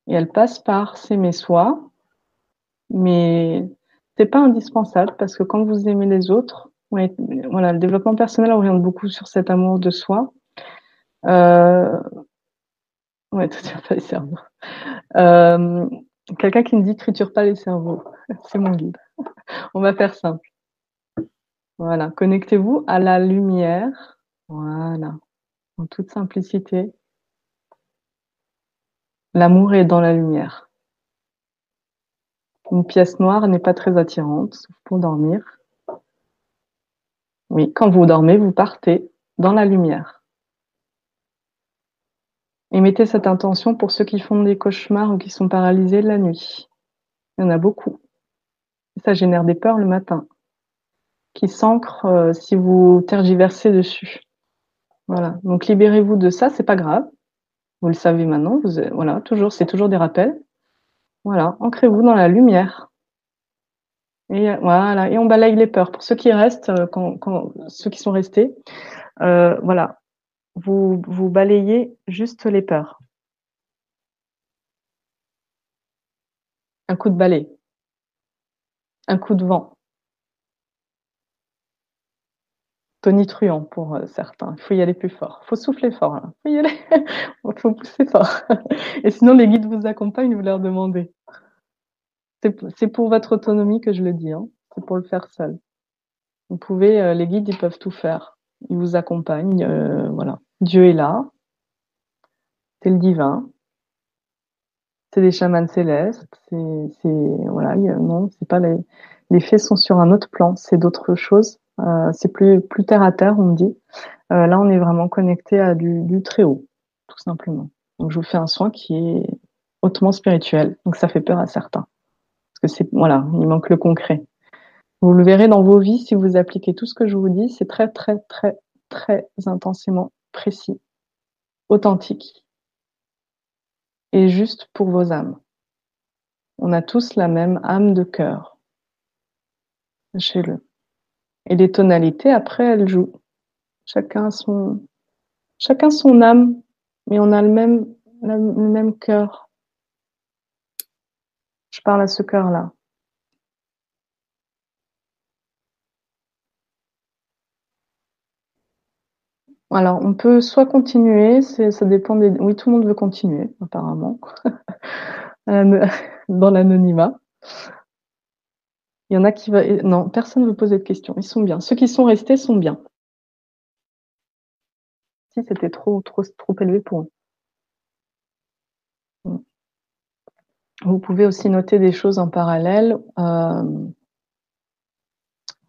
Et elle passe par s'aimer soi, mais c'est pas indispensable parce que quand vous aimez les autres, Voilà, le développement personnel oriente beaucoup sur cet amour de soi. Euh... Ouais, tout à fait, les cerveaux. Euh... Quelqu'un qui me dit triture pas les cerveaux, c'est mon guide. On va faire simple. Voilà, connectez-vous à la lumière. Voilà, en toute simplicité. L'amour est dans la lumière. Une pièce noire n'est pas très attirante, sauf pour dormir. Oui, quand vous dormez, vous partez dans la lumière. Et mettez cette intention pour ceux qui font des cauchemars ou qui sont paralysés la nuit. Il y en a beaucoup. Ça génère des peurs le matin, qui s'ancrent euh, si vous tergiversez dessus. Voilà. Donc libérez-vous de ça, c'est pas grave. Vous le savez maintenant. Vous, voilà, toujours, c'est toujours des rappels. Voilà, ancrez-vous dans la lumière. Et voilà, et on balaye les peurs. Pour ceux qui restent, euh, quand, ceux qui sont restés, euh, voilà, vous vous balayez juste les peurs. Un coup de balai, un coup de vent. tonitruant pour euh, certains. Il faut y aller plus fort. Il faut souffler fort. Il faut y aller. Il faut pousser fort. Et sinon, les guides vous accompagnent, vous leur demandez. C'est pour votre autonomie que je le dis. Hein. C'est pour le faire seul. Vous pouvez, euh, les guides, ils peuvent tout faire. Ils vous accompagnent. Euh, voilà. Dieu est là. C'est le divin. C'est des chamans célestes. C'est, voilà. non, c'est pas les, faits sont sur un autre plan. C'est d'autres choses. Euh, c'est plus, plus terre à terre, on me dit. Là, on est vraiment connecté à du, du très haut, tout simplement. Donc, je vous fais un soin qui est hautement spirituel. Donc, ça fait peur à certains. Parce que c'est, voilà, il manque le concret. Vous le verrez dans vos vies si vous appliquez tout ce que je vous dis. C'est très, très, très, très intensément précis, authentique et juste pour vos âmes. On a tous la même âme de cœur. Sachez-le. Et les tonalités, après, elles jouent. Chacun son, chacun son âme, mais on a le même, le même cœur. Je parle à ce cœur-là. Alors, on peut soit continuer, ça dépend des. Oui, tout le monde veut continuer, apparemment, dans l'anonymat. Il y en a qui va. Non, personne ne veut poser de questions. Ils sont bien. Ceux qui sont restés sont bien. Si c'était trop, trop, trop élevé pour eux. Mm. Vous pouvez aussi noter des choses en parallèle. Euh,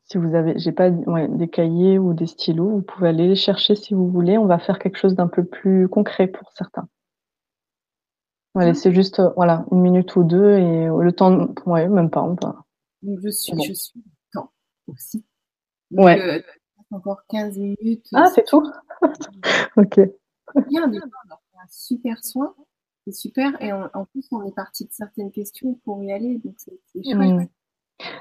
si vous avez, j'ai pas ouais, des cahiers ou des stylos, vous pouvez aller les chercher si vous voulez. On va faire quelque chose d'un peu plus concret pour certains. On va mm. laisser juste, voilà, une minute ou deux et le temps, ouais, même pas, on va donc, je suis, je suis temps aussi. Donc, ouais. Euh, encore 15 minutes. Ah, c'est tout Ok. Bien, on a un super soin. C'est super. Et en plus, on est parti de certaines questions pour y aller. Donc, c'est chouette.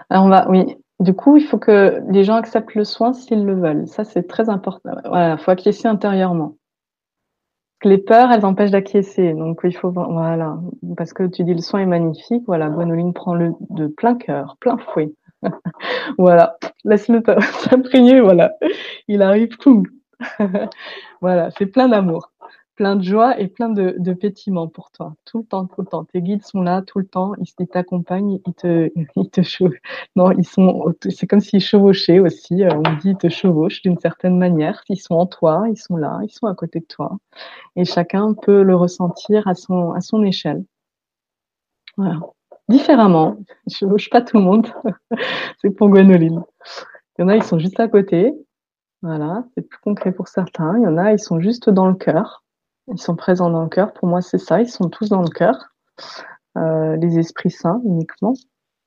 Alors, on va, oui. Du coup, il faut que les gens acceptent le soin s'ils le veulent. Ça, c'est très important. Voilà, il faut acquiescer intérieurement les peurs, elles empêchent d'acquiescer. Donc il faut voilà, parce que tu dis le soin est magnifique. Voilà, Gwenoline prend le de plein cœur, plein fouet. voilà, laisse-le s'imprégner. Voilà, il arrive, voilà, c'est plein d'amour plein de joie et plein de, de pour toi. Tout le temps, tout le temps. Tes guides sont là tout le temps. Ils t'accompagnent, ils te, ils te. Non, ils sont, c'est comme s'ils chevauchaient aussi. Euh, on dit ils te chevauchent d'une certaine manière. Ils sont en toi, ils sont là, ils sont à côté de toi. Et chacun peut le ressentir à son, à son échelle. Voilà. Différemment. Je chevauche pas tout le monde. c'est pour Gwenoline. Il y en a, ils sont juste à côté. Voilà, c'est plus concret pour certains. Il y en a, ils sont juste dans le cœur. Ils sont présents dans le cœur. Pour moi, c'est ça. Ils sont tous dans le cœur. Euh, les esprits saints uniquement,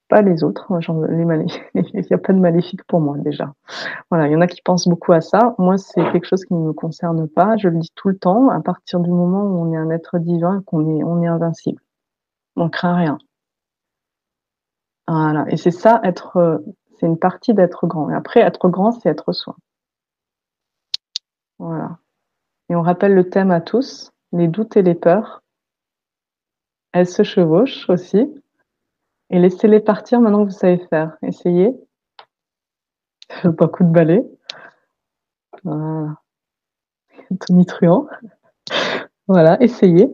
pas les autres. Les il n'y a pas de maléfique pour moi déjà. Voilà, il y en a qui pensent beaucoup à ça. Moi, c'est quelque chose qui ne me concerne pas. Je le dis tout le temps. À partir du moment où on est un être divin, qu'on est, on est invincible. On craint rien. Voilà. Et c'est ça, être, c'est une partie d'être grand. Et après, être grand, c'est être soi. Voilà. Et on rappelle le thème à tous, les doutes et les peurs. Elles se chevauchent aussi. Et laissez-les partir maintenant que vous savez faire. Essayez. un coup de balai. Voilà. Tonitruant. Voilà, essayez.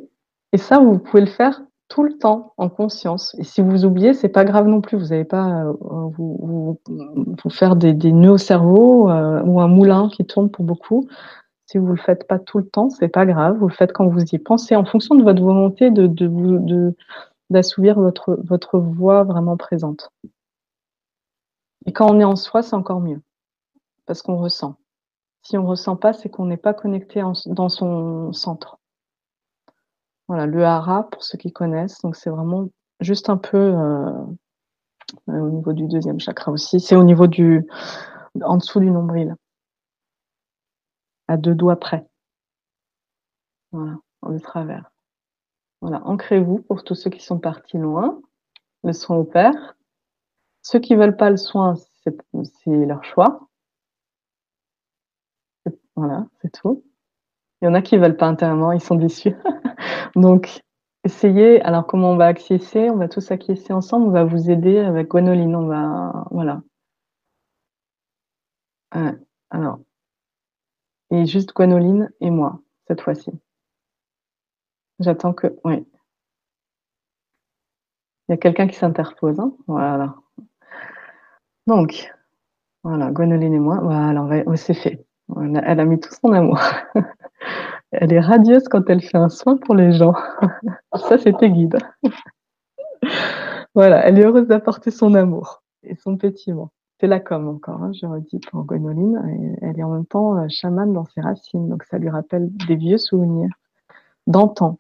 Et ça, vous pouvez le faire tout le temps en conscience. Et si vous oubliez, c'est pas grave non plus. Vous n'allez pas euh, vous, faire des, des, nœuds au cerveau euh, ou un moulin qui tourne pour beaucoup. Si vous le faites pas tout le temps, c'est pas grave. Vous le faites quand vous y pensez, en fonction de votre volonté de, de, de d'assouvir votre votre voix vraiment présente. Et quand on est en soi, c'est encore mieux parce qu'on ressent. Si on ressent pas, c'est qu'on n'est pas connecté dans son centre. Voilà, le hara, pour ceux qui connaissent, donc c'est vraiment juste un peu euh, au niveau du deuxième chakra aussi. C'est au niveau du en dessous du nombril, à deux doigts près. Voilà, le travers. Voilà, ancrez-vous pour tous ceux qui sont partis loin. Le soin opère. Ceux qui veulent pas le soin, c'est leur choix. Voilà, c'est tout. Il y en a qui veulent pas intérieurement, ils sont déçus. Donc, essayez. Alors, comment on va acquiescer On va tous acquiescer ensemble. On va vous aider avec Gwenoline. On va, voilà. alors, et juste Gwenoline et moi cette fois-ci. J'attends que, oui. Il y a quelqu'un qui s'interpose. Hein voilà. Donc, voilà, Gwenoline et moi. Voilà, c'est fait. Elle a mis tout son amour. Elle est radieuse quand elle fait un soin pour les gens. Ça, c'était guide. voilà, elle est heureuse d'apporter son amour et son pétillement. C'est la com encore, hein, je redis pour Gwenoline. Elle est en même temps euh, chamane dans ses racines, donc ça lui rappelle des vieux souvenirs d'antan.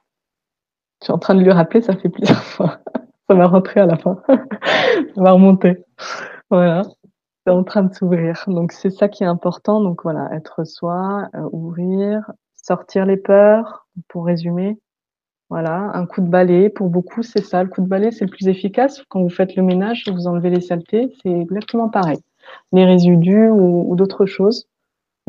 Je suis en train de lui rappeler, ça fait plusieurs fois. ça va rentrer à la fin. ça va remonter. Voilà c'est en train de s'ouvrir. Donc c'est ça qui est important. Donc voilà, être soi, euh, ouvrir, sortir les peurs, pour résumer. Voilà, un coup de balai, pour beaucoup, c'est ça. Le coup de balai, c'est le plus efficace. Quand vous faites le ménage, vous enlevez les saletés, c'est exactement pareil. Les résidus ou, d'autres choses.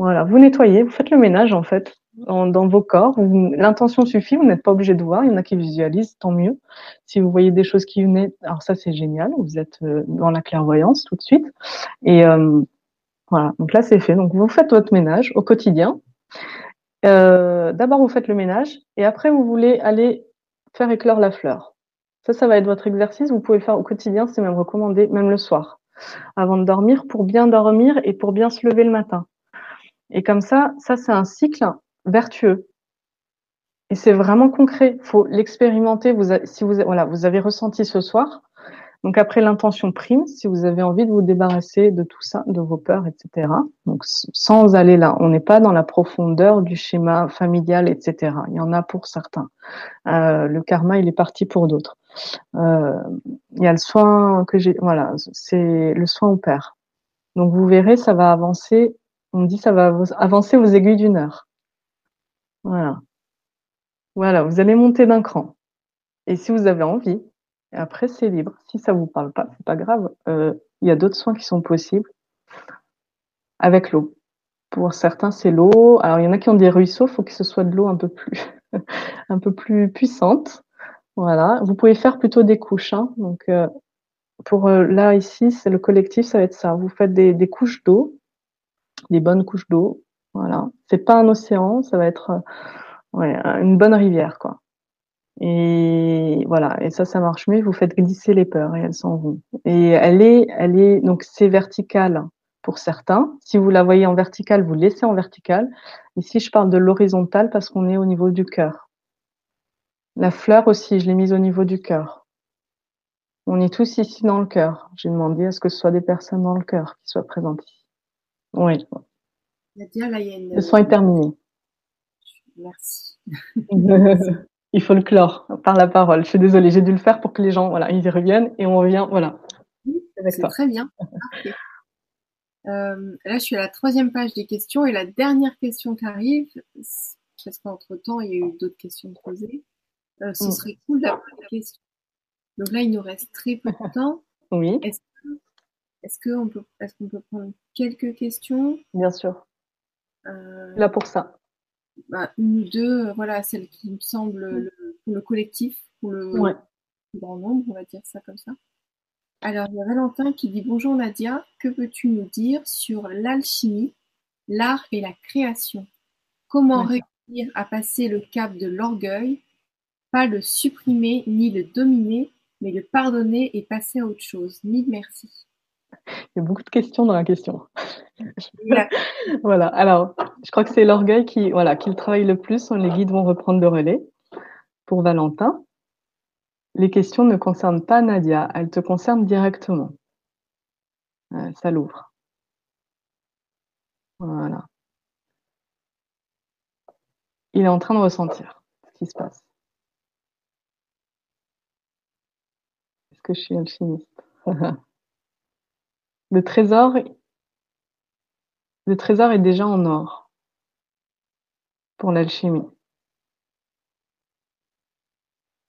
Voilà, vous nettoyez, vous faites le ménage en fait dans, vos corps. L'intention suffit, vous n'êtes pas obligé de voir. Il y en a qui visualisent, tant mieux. Si vous voyez des choses qui venaient, alors ça c'est génial. Vous êtes euh, dans la clairvoyance tout de suite. Et euh, voilà, donc là c'est fait. Donc vous faites votre ménage au quotidien. Euh, d'abord, vous faites le ménage et après, vous voulez aller faire éclore la fleur. Ça, ça va être votre exercice. Vous pouvez faire au quotidien, c'est même recommandé, même le soir, avant de dormir, pour bien dormir et pour bien se lever le matin. Et comme ça, ça, c'est un cycle vertueux. Et c'est vraiment concret. Faut l'expérimenter. Vous, si vous, voilà, vous avez ressenti ce soir, donc après l'intention prime, si vous avez envie de vous débarrasser de tout ça, de vos peurs, etc. Donc sans aller là, on n'est pas dans la profondeur du schéma familial, etc. Il y en a pour certains. Euh, le karma, il est parti pour d'autres. Euh, il y a le soin que j'ai, voilà, c'est le soin au père. Donc vous verrez, ça va avancer. On dit ça va avancer aux aiguilles d'une heure. Voilà. Voilà, vous allez monter d'un cran. Et si vous avez envie, après, c'est libre. Si ça vous parle pas, c'est pas grave. Euh, il y a d'autres soins qui sont possibles avec l'eau. Pour certains, c'est l'eau. Alors, il y en a qui ont des ruisseaux. Il faut que ce soit de l'eau un peu plus, un peu plus puissante. Voilà. Vous pouvez faire plutôt des couches. Hein. Donc, euh, pour euh, là ici, c'est le collectif, ça va être ça. Vous faites des, couches d'eau, des bonnes couches d'eau. Voilà. C'est pas un océan, ça va être une bonne rivière, quoi. Et voilà, et ça, ça marche mieux. Vous faites glisser les peurs et elles s'en vont. Et elle est, elle est, donc c'est vertical pour certains. Si vous la voyez en vertical, vous laissez en vertical. Ici, je parle de l'horizontale parce qu'on est au niveau du cœur. La fleur aussi, je l'ai mise au niveau du cœur. On est tous ici dans le cœur. J'ai demandé à ce que ce soit des personnes dans le cœur qui soient présentes ici. Oui. Le soin est terminé. Merci. il faut le clore par la parole. Je suis désolée, j'ai dû le faire pour que les gens, voilà, ils y reviennent et on revient, voilà. C'est très bien. Euh, là, je suis à la troisième page des questions et la dernière question qui arrive, parce qu'entre temps, il y a eu d'autres questions posées. Euh, ce mm. serait cool d'avoir la question. Donc là, il nous reste très peu de temps. Oui. Est-ce qu'on peut, est peut prendre quelques questions? Bien sûr. Euh, là pour ça bah, une ou deux, euh, voilà, celles qui me semblent le, pour le collectif, pour le, grand nombre, on va dire ça comme ça. Alors, il y a Valentin qui dit Bonjour Nadia, que peux-tu nous dire sur l'alchimie, l'art et la création? Comment réussir à passer le cap de l'orgueil, pas le supprimer ni le dominer, mais le pardonner et passer à autre chose? Mille merci. Il y a beaucoup de questions dans la question. voilà. Alors, je crois que c'est l'orgueil qui, voilà, qui le travaille le plus. Les guides vont reprendre le relais pour Valentin. Les questions ne concernent pas Nadia, elles te concernent directement. Euh, ça l'ouvre. Voilà. Il est en train de ressentir ce qui se passe. Est-ce que je suis alchimiste? Le trésor, est déjà en or pour l'alchimie.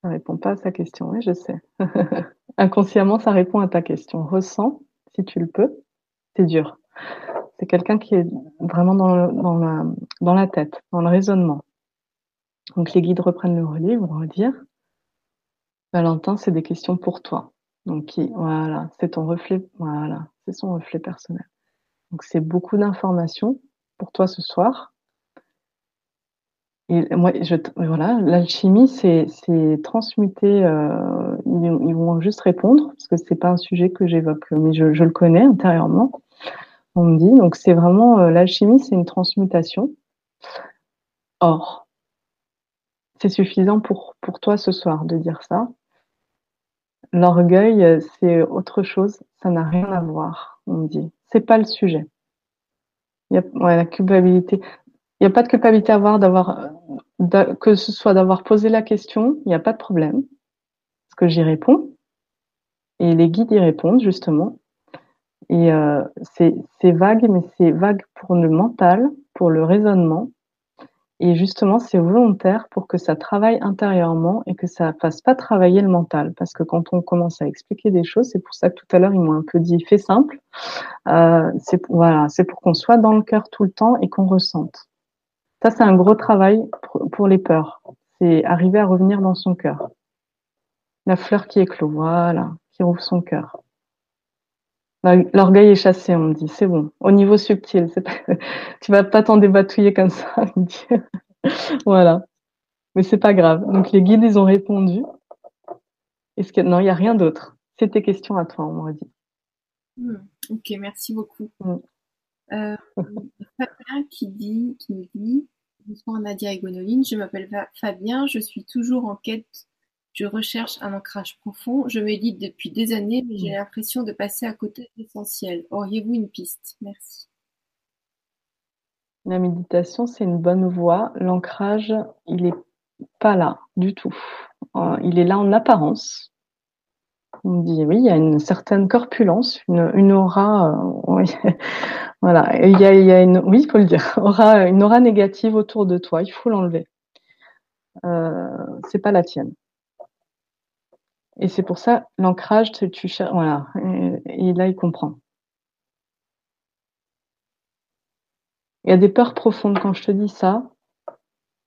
Ça répond pas à sa question, oui, je sais. Inconsciemment, ça répond à ta question. Ressens, si tu le peux. C'est dur. C'est quelqu'un qui est vraiment dans, dans, la, dans la tête, dans le raisonnement. Donc les guides reprennent le relais, vont redire. Valentin, c'est des questions pour toi. Donc voilà, c'est ton reflet, voilà, c'est son reflet personnel. Donc c'est beaucoup d'informations pour toi ce soir. Et moi, je, voilà, l'alchimie, c'est, transmuter. Euh, ils, vont juste répondre parce que c'est pas un sujet que j'évoque, mais je, le connais intérieurement. On me dit donc c'est vraiment euh, l'alchimie, c'est une transmutation. Or, c'est suffisant pour toi ce soir de dire ça. L'orgueil, c'est autre chose. Ça n'a rien à voir. On dit, c'est pas le sujet. Il y a la culpabilité. Il n'y a pas de culpabilité à avoir d'avoir, que ce soit d'avoir posé la question, il n'y a pas de problème. Parce que j'y réponds. Et les guides y répondent, justement. Et euh, c'est vague, mais c'est vague pour le mental, pour le raisonnement. Et justement, c'est volontaire pour que ça travaille intérieurement et que ça fasse pas travailler le mental. Parce que quand on commence à expliquer des choses, c'est pour ça que tout à l'heure, ils m'ont un peu dit, fait simple. Euh, c'est voilà, c'est pour qu'on soit dans le cœur tout le temps et qu'on ressente. Ça, c'est un gros travail pour les peurs. C'est arriver à revenir dans son cœur. La fleur qui éclot, voilà, qui rouvre son cœur. L'orgueil est chassé, on me dit, c'est bon. Au niveau subtil, pas... tu vas pas t'en débatouiller comme ça. voilà. Mais c'est pas grave. Donc les guides, ils ont répondu. Est-ce que non, il y a rien d'autre. C'est tes questions à toi, on m'a dit. Hmm. ok, merci beaucoup. Hmm. Euh, Fabien qui dit, qui me dit, bonsoir Nadia et Gwenoline, je m'appelle Fabien, je suis toujours en quête, je recherche un ancrage profond, je médite depuis des années, mais j'ai l'impression de passer à côté de l'essentiel. Auriez-vous une piste? Merci. La méditation, c'est une bonne voie. L'ancrage, il est pas là du tout. Euh, il est là en apparence. On dit oui, il y a une certaine corpulence, une, une aura. Euh, Voilà, il y a, il y a une, oui, il faut le dire, aura une aura négative autour de toi, il faut l'enlever. Euh, c'est pas la tienne. Et c'est pour ça l'ancrage, tu, tu voilà, et, là il comprend. Il y a des peurs profondes quand je te dis ça.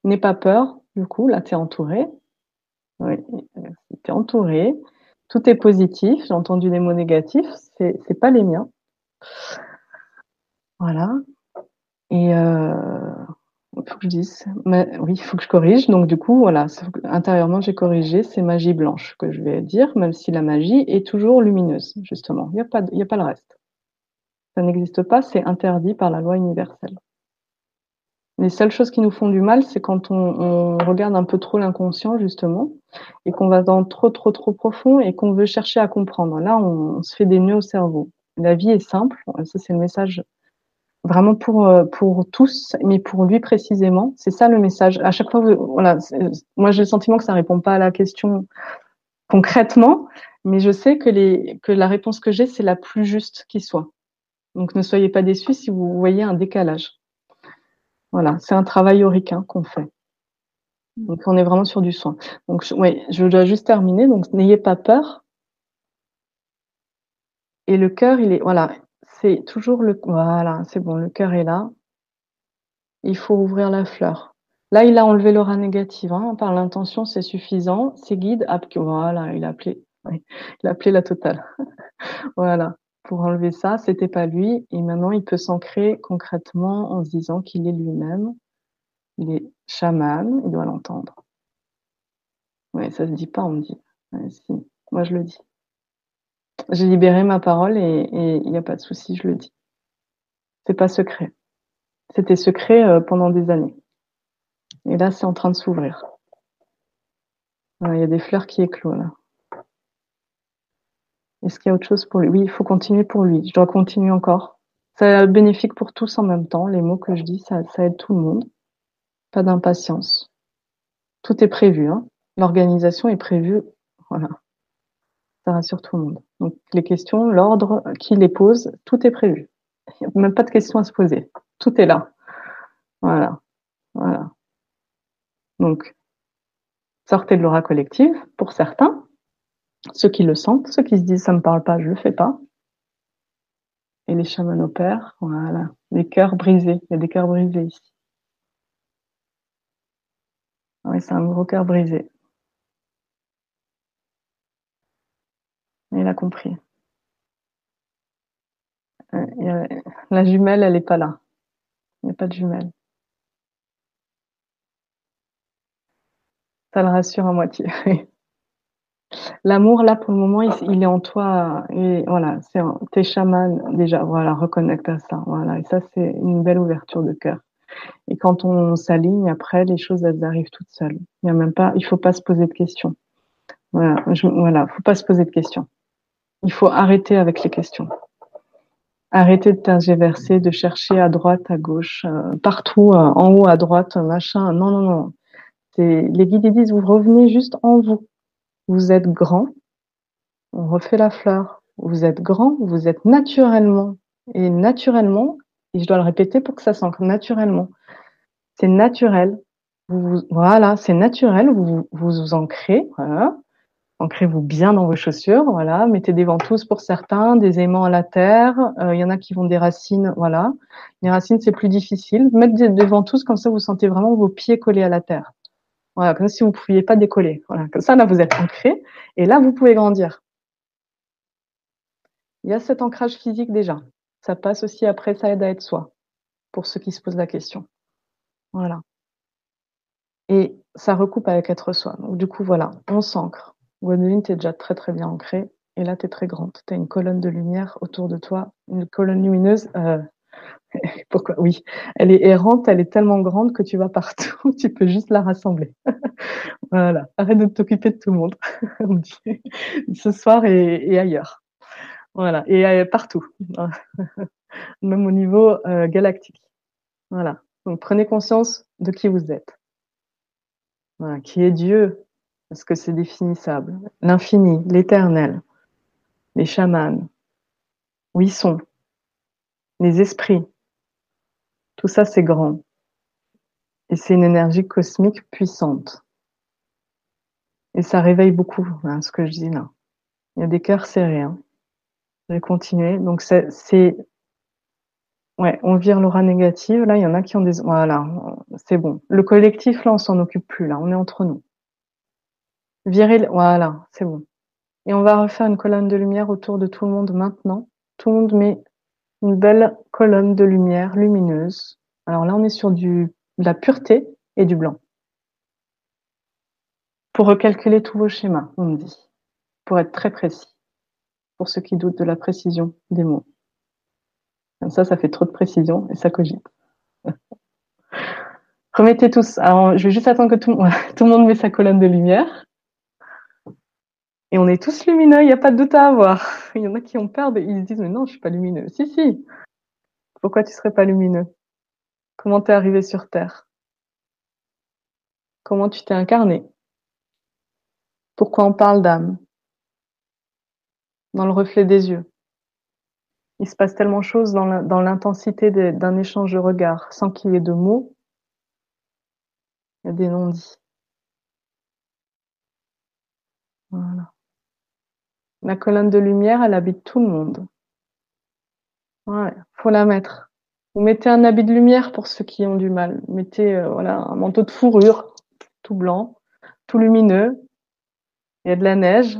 N'aie pas peur, du coup, là tu es entouré. Oui, tu es entouré. Tout est positif. J'ai entendu des mots négatifs, c'est, pas les miens. Voilà. Et euh, faut que je dise, mais, oui, il faut que je corrige. Donc du coup, voilà, intérieurement, j'ai corrigé. C'est magie blanche que je vais dire, même si la magie est toujours lumineuse, justement. Il n'y a pas, a pas le reste. Ça n'existe pas. C'est interdit par la loi universelle. Les seules choses qui nous font du mal, c'est quand on, regarde un peu trop l'inconscient, justement, et qu'on va dans trop, trop, trop profond et qu'on veut chercher à comprendre. Là, on se fait des nœuds au cerveau. La vie est simple. Ça, c'est le message vraiment pour euh, pour tous, mais pour lui précisément. C'est ça le message. À chaque fois, voilà, moi j'ai le sentiment que ça répond pas à la question concrètement, mais je sais que les que la réponse que j'ai c'est la plus juste qui soit. Donc ne soyez pas déçus si vous voyez un décalage. Voilà, c'est un travail auricain qu'on fait. Donc on est vraiment sur du soin. Donc ouais, je dois juste terminer. Donc n'ayez pas peur. Et le cœur, il est voilà, c'est toujours le voilà, c'est bon, le cœur est là. Il faut ouvrir la fleur. Là, il a enlevé l'aura négative. Hein, par l'intention, c'est suffisant. Ses guides, voilà, il a appelé, il a appelé la totale. voilà. Pour enlever ça, c'était pas lui. Et maintenant, il peut s'ancrer concrètement en se disant qu'il est lui-même. Il est chaman, il doit l'entendre. Ouais, ça se dit pas, on dit. si, moi je le dis. J'ai libéré ma parole et il n'y a pas de souci, je le dis. C'est pas secret. C'était secret euh, pendant des années. Et là, c'est en train de s'ouvrir. Il y a des fleurs qui éclosent là. Est-ce qu'il y a autre chose pour lui? Oui, il faut continuer pour lui. Je dois continuer encore. C'est bénéfique pour tous en même temps. Les mots que je dis, ça, ça aide tout le monde. Pas d'impatience. Tout est prévu. Hein. L'organisation est prévue. Voilà. Ça rassure tout le monde. Donc les questions, l'ordre qui les pose, tout est prévu. Il n'y a même pas de questions à se poser. Tout est là. Voilà. Voilà. Donc, sortez de l'aura collective pour certains, ceux qui le sentent, ceux qui se disent ça me parle pas, je le fais pas. Et les chamans opèrent, voilà, les cœurs brisés, il y a des cœurs brisés ici. Oui, c'est un gros cœur brisé. Il a compris. Euh, la jumelle, elle n'est pas là. Il n'y a pas de jumelle. Ça le rassure à moitié. L'amour, là, pour le moment, il, est en toi. Et voilà, c'est t'es chaman déjà. Voilà, reconnecte à ça. Et ça, c'est une belle ouverture de cœur. Et quand on s'aligne, après, les choses, elles arrivent toutes seules. Il y a même pas, il faut pas se poser de questions. Voilà, je, voilà, faut pas se poser de questions. Il faut arrêter avec les questions. Arrêter de tergiverser, de chercher à droite, à gauche, euh, partout, euh, en haut, à droite, machin. Non, non, non. Les guides disent, vous revenez juste en vous. Vous êtes grand. On refait la fleur. Vous êtes grand, vous êtes naturellement. Et naturellement, et je dois le répéter pour que ça s'ancre naturellement. C'est naturel. Vous, voilà, c'est naturel. Vous, vous vous ancrez. Ancrez-vous bien dans vos chaussures, voilà. Mettez des ventouses pour certains, des aimants à la terre. Euh, il y en a qui vont des racines, voilà. Les racines, c'est plus difficile. Mettre des, ventouses comme ça, vous sentez vraiment vos pieds collés à la terre. Voilà, comme si vous ne pouviez pas décoller. Voilà, comme ça, là, vous êtes ancré. Et là, vous pouvez grandir. Il y a cet ancrage physique déjà. Ça passe aussi après, ça aide à être soi, pour ceux qui se posent la question. Voilà. Et ça recoupe avec être soi. Donc, du coup, voilà, on s'ancre. Gwendoline, tu es déjà très très bien ancrée. Et là, tu es très grande. Tu as une colonne de lumière autour de toi, une colonne lumineuse. Euh, pourquoi? Oui, elle est errante, elle est tellement grande que tu vas partout, tu peux juste la rassembler. voilà, arrête de t'occuper de tout le monde. Ce soir et, ailleurs. Voilà, et euh, partout. Même au niveau euh, galactique. Voilà. Donc prenez conscience de qui vous êtes. Voilà, qui est Dieu, parce que c'est définissable. L'infini, l'éternel, les chamans, où ils sont, les esprits, tout ça c'est grand. Et c'est une énergie cosmique puissante. Et ça réveille beaucoup, hein, ce que je dis là. Il y a des cœurs serrés. Hein. Je vais continuer. Donc c'est, ouais, on vire l'aura négative. Là, il y en a qui ont des, voilà, c'est bon. Le collectif, là, on s'en occupe plus. Là, on est entre nous. Virer, voilà, c'est bon. Et on va refaire une colonne de lumière autour de tout le monde maintenant. Tout le monde met une belle colonne de lumière lumineuse. Alors là, on est sur du, de la pureté et du blanc. Pour recalculer tous vos schémas, on me dit. Pour être très précis. Pour ceux qui doutent de la précision des mots. Comme ça, ça fait trop de précision et ça cogite. Remettez tous. Alors, je vais juste attendre que tout, tout le monde met sa colonne de lumière. Et on est tous lumineux, il n'y a pas de doute à avoir. Il y en a qui ont peur, ils se disent, mais non, je suis pas lumineux. Si, si. Pourquoi tu serais pas lumineux? Comment t'es arrivé sur Terre? Comment tu t'es incarné? Pourquoi on parle d'âme? Dans le reflet des yeux. Il se passe tellement de choses dans l'intensité d'un échange de regards, sans qu'il y ait de mots. Il y a des non-dits. Voilà. Colonne de lumière, elle habite tout le monde. Ouais, faut la mettre. Vous mettez un habit de lumière pour ceux qui ont du mal. Mettez euh, voilà un manteau de fourrure, tout blanc, tout lumineux. Il y a de la neige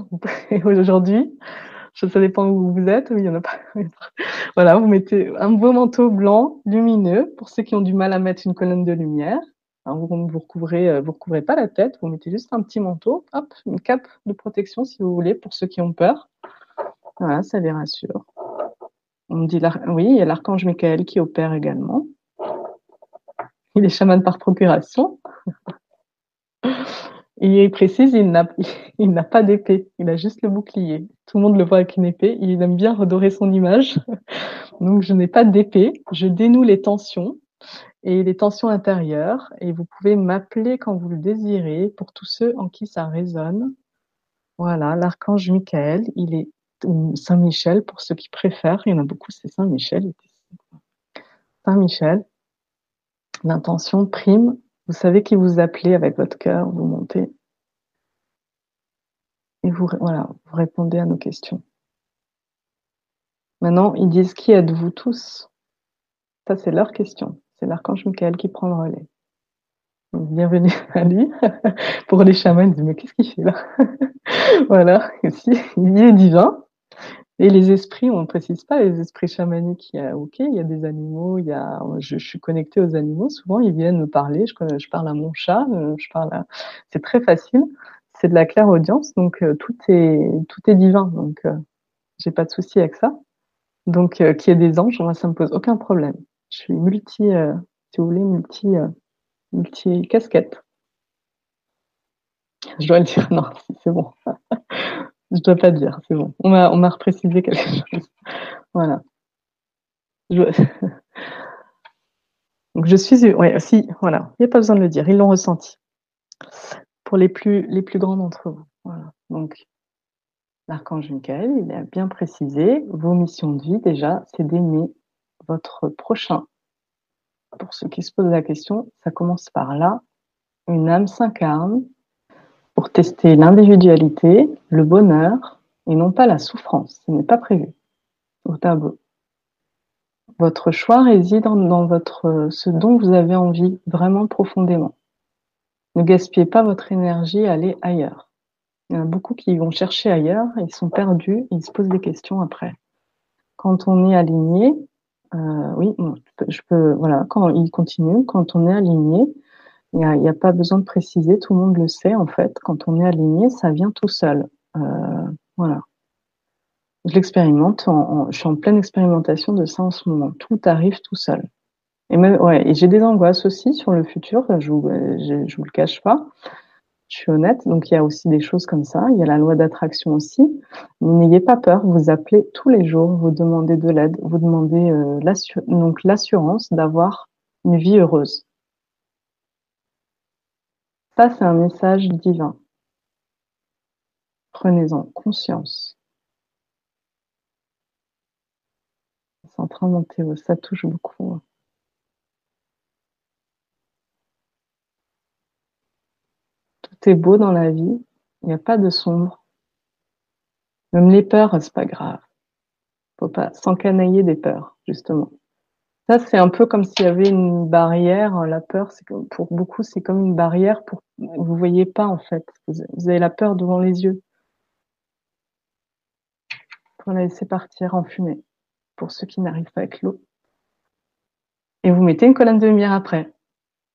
aujourd'hui. ça dépend où vous êtes. Il y en a pas. voilà, vous mettez un beau manteau blanc, lumineux, pour ceux qui ont du mal à mettre une colonne de lumière. Vous vous recouvrez, euh, vous recouvrez pas la tête, vous mettez juste un petit manteau, hop, une cape de protection si vous voulez, pour ceux qui ont peur. Voilà, ça les rassure. On me dit, oui, il y a l'archange Michael qui opère également. Il est chaman par procuration. Et il précise, il n'a, il n'a pas d'épée, il a juste le bouclier. Tout le monde le voit avec une épée, il aime bien redorer son image. Donc je n'ai pas d'épée, je dénoue les tensions et les tensions intérieures et vous pouvez m'appeler quand vous le désirez pour tous ceux en qui ça résonne. Voilà, l'archange Michael, il est Saint Michel pour ceux qui préfèrent, il y en a beaucoup, c'est Saint Michel. Saint Michel, l'intention prime vous savez qui vous appelez avec votre cœur, vous montez et vous, voilà, vous répondez à nos questions. Maintenant, ils disent qui êtes-vous tous? Ça, c'est leur question. C'est l'archange Michael qui prend le relais. bienvenue à lui. Pour les chamans, mais qu'est-ce qu'il fait là? Voilà, ici, il est divin. Et les esprits, on ne précise pas, les esprits chamaniques, il y a, ok, il y a des animaux, il y a, je, suis connectée aux animaux, souvent ils viennent me parler, je, parle à mon chat, euh, je parle à, c'est très facile, c'est de la claire audience, donc euh, tout est, tout est divin, donc euh, j'ai pas de souci avec ça. Donc, qu'il y ait des anges, moi, ça me pose aucun problème. Je suis multi, si vous voulez, multi, multi casquette. Je dois le dire, non, c'est bon. Je dois pas dire, c'est bon. On m'a, on m'a reprécisé quelque chose. Voilà. Donc je suis, ouais, si, voilà. Il n'y a pas besoin de le dire. Ils l'ont ressenti. Pour les plus, les plus grands d'entre vous. Voilà. Donc, l'archange Michael, il a bien précisé vos missions de vie déjà, c'est d'aimer votre prochain. Pour ceux qui se posent la question, ça commence par là. Une âme s'incarne pour tester l'individualité, le bonheur et non pas la souffrance. Ce n'est pas prévu au tableau. Votre choix réside dans votre, ce dont vous avez envie vraiment profondément. Ne gaspillez pas votre énergie à aller ailleurs. Il y en a beaucoup qui vont chercher ailleurs, ils sont perdus, ils se posent des questions après. Quand on est aligné, euh, oui, je peux, voilà, quand il continue, quand on est aligné, il n'y a, pas besoin de préciser, tout le monde le sait en fait. Quand on est aligné, ça vient tout seul. Euh, voilà. Je l'expérimente, je suis en pleine expérimentation de ça en ce moment. Tout arrive tout seul. Et même, ouais, et j'ai des angoisses aussi sur le futur. Je je, vous le cache pas. Je suis honnête. Donc il y a aussi des choses comme ça. Il y a la loi d'attraction aussi. N'ayez pas peur. Vous appelez tous les jours. Vous demandez de l'aide. Vous demandez euh, donc l'assurance d'avoir une vie heureuse. Ça, c'est un message divin. Prenez-en conscience. C'est en train de monter, ça touche beaucoup. Hein. Tout est beau dans la vie, il n'y a pas de sombre. Même les peurs, c'est pas grave. Faut pas s'encanailler des peurs, justement. Ça, c'est un peu comme s'il y avait une barrière. La peur, pour beaucoup, c'est comme une barrière pour vous voyez pas en fait. Vous avez la peur devant les yeux. Pour la laisser partir en fumée. Pour ceux qui n'arrivent pas avec l'eau. Et vous mettez une colonne de lumière après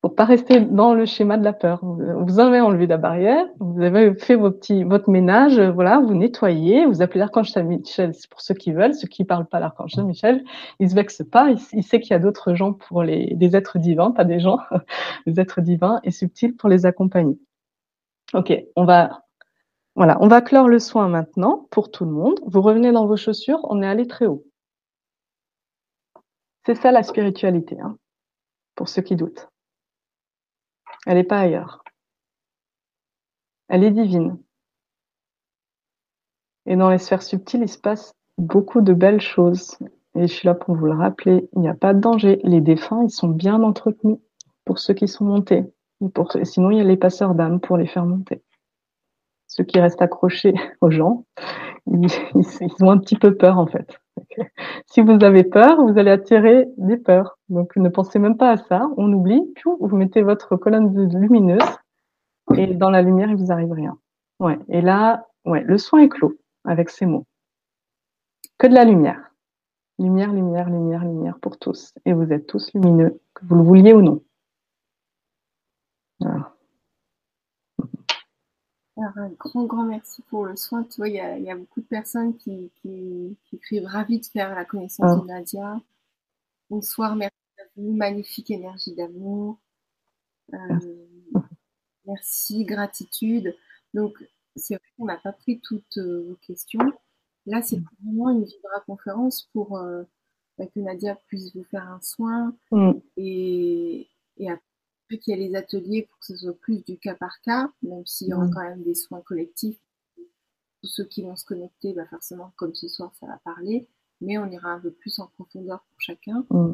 pour pas rester dans le schéma de la peur. Vous avez enlevé la barrière, vous avez fait vos petits, votre ménage, voilà, vous nettoyez, vous appelez l'archange Saint-Michel, c'est pour ceux qui veulent, ceux qui parlent pas l'archange Saint-Michel, il se vexe pas, il, sait qu'il y a d'autres gens pour les, des êtres divins, pas des gens, des êtres divins et subtils pour les accompagner. Ok, on va, voilà, on va clore le soin maintenant pour tout le monde. Vous revenez dans vos chaussures, on est allé très haut. C'est ça la spiritualité, hein, pour ceux qui doutent. Elle n'est pas ailleurs. Elle est divine. Et dans les sphères subtiles, il se passe beaucoup de belles choses. Et je suis là pour vous le rappeler. Il n'y a pas de danger. Les défunts, ils sont bien entretenus pour ceux qui sont montés. Sinon, il y a les passeurs d'âme pour les faire monter. Ceux qui restent accrochés aux gens, ils, ont un petit peu peur en fait. Si vous avez peur, vous allez attirer des peurs. Donc ne pensez même pas à ça, on oublie, puis vous mettez votre colonne lumineuse et dans la lumière, il vous arrive rien. Ouais. Et là, ouais, le soin est clos avec ces mots. que de la lumière. Lumière, lumière, lumière, lumière pour tous. Et vous êtes tous lumineux, que vous le vouliez ou non. Alors, un grand, grand merci pour le soin. Tu vois, il y a, beaucoup de personnes qui, qui, écrivent ravis de faire la connaissance ah. de Nadia. Bonsoir, merci à vous. Magnifique énergie d'amour. Euh, merci, gratitude. Donc, c'est vrai qu'on n'a pas pris toutes euh, vos questions. Là, c'est vraiment une vibra conférence pour euh, bah, que Nadia puisse vous faire un soin mm. et, après qu'il y ait les ateliers pour que ce soit plus du cas par cas, même s'il y aura mm. quand même des soins collectifs. Tous ceux qui vont se connecter, bah forcément, comme ce soir, ça va parler, mais on ira un peu plus en profondeur pour chacun. Euh,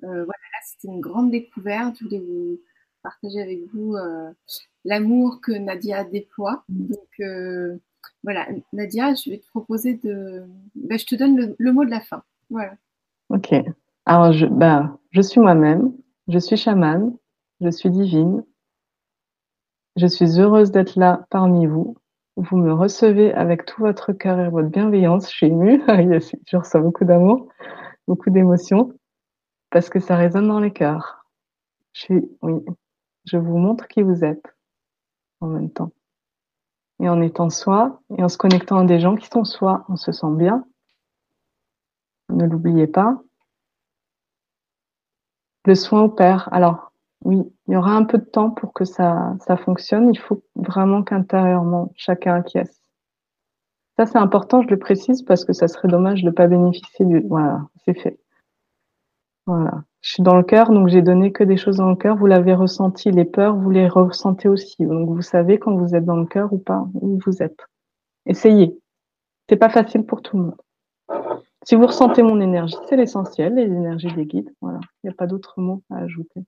voilà, là, c'était une grande découverte. Je voulais vous partager avec vous euh, l'amour que Nadia déploie. Donc, voilà, Nadia, je vais te proposer de. Ben, je te donne le, mot de la fin. Voilà. Ok. Alors, je, ben, je suis moi-même, je suis chamane, je suis divine. Je suis heureuse d'être là parmi vous. Vous me recevez avec tout votre cœur et votre bienveillance. Je suis émue. je ressens beaucoup d'amour, beaucoup d'émotions, parce que ça résonne dans les cœurs. Je suis, oui, je vous montre qui vous êtes en même temps et en étant soi et en se connectant à des gens qui sont soi, on se sent bien. Ne l'oubliez pas. Le soin opère. Alors, oui, il y aura un peu de temps pour que ça, ça fonctionne. Il faut vraiment qu'intérieurement, chacun acquiesce. Ça, c'est important, je le précise, parce que ça serait dommage de ne pas bénéficier du... Voilà, c'est fait. Voilà je suis dans le cœur, donc j'ai donné que des choses dans le cœur. Vous l'avez ressenti, les peurs, vous les ressentez aussi. Donc vous savez quand vous êtes dans le cœur ou pas, où vous êtes. Essayez. C'est pas facile pour tout le monde. Si vous ressentez mon énergie, c'est l'essentiel, les énergies des guides. Voilà. Il n'y a pas d'autres mots à ajouter.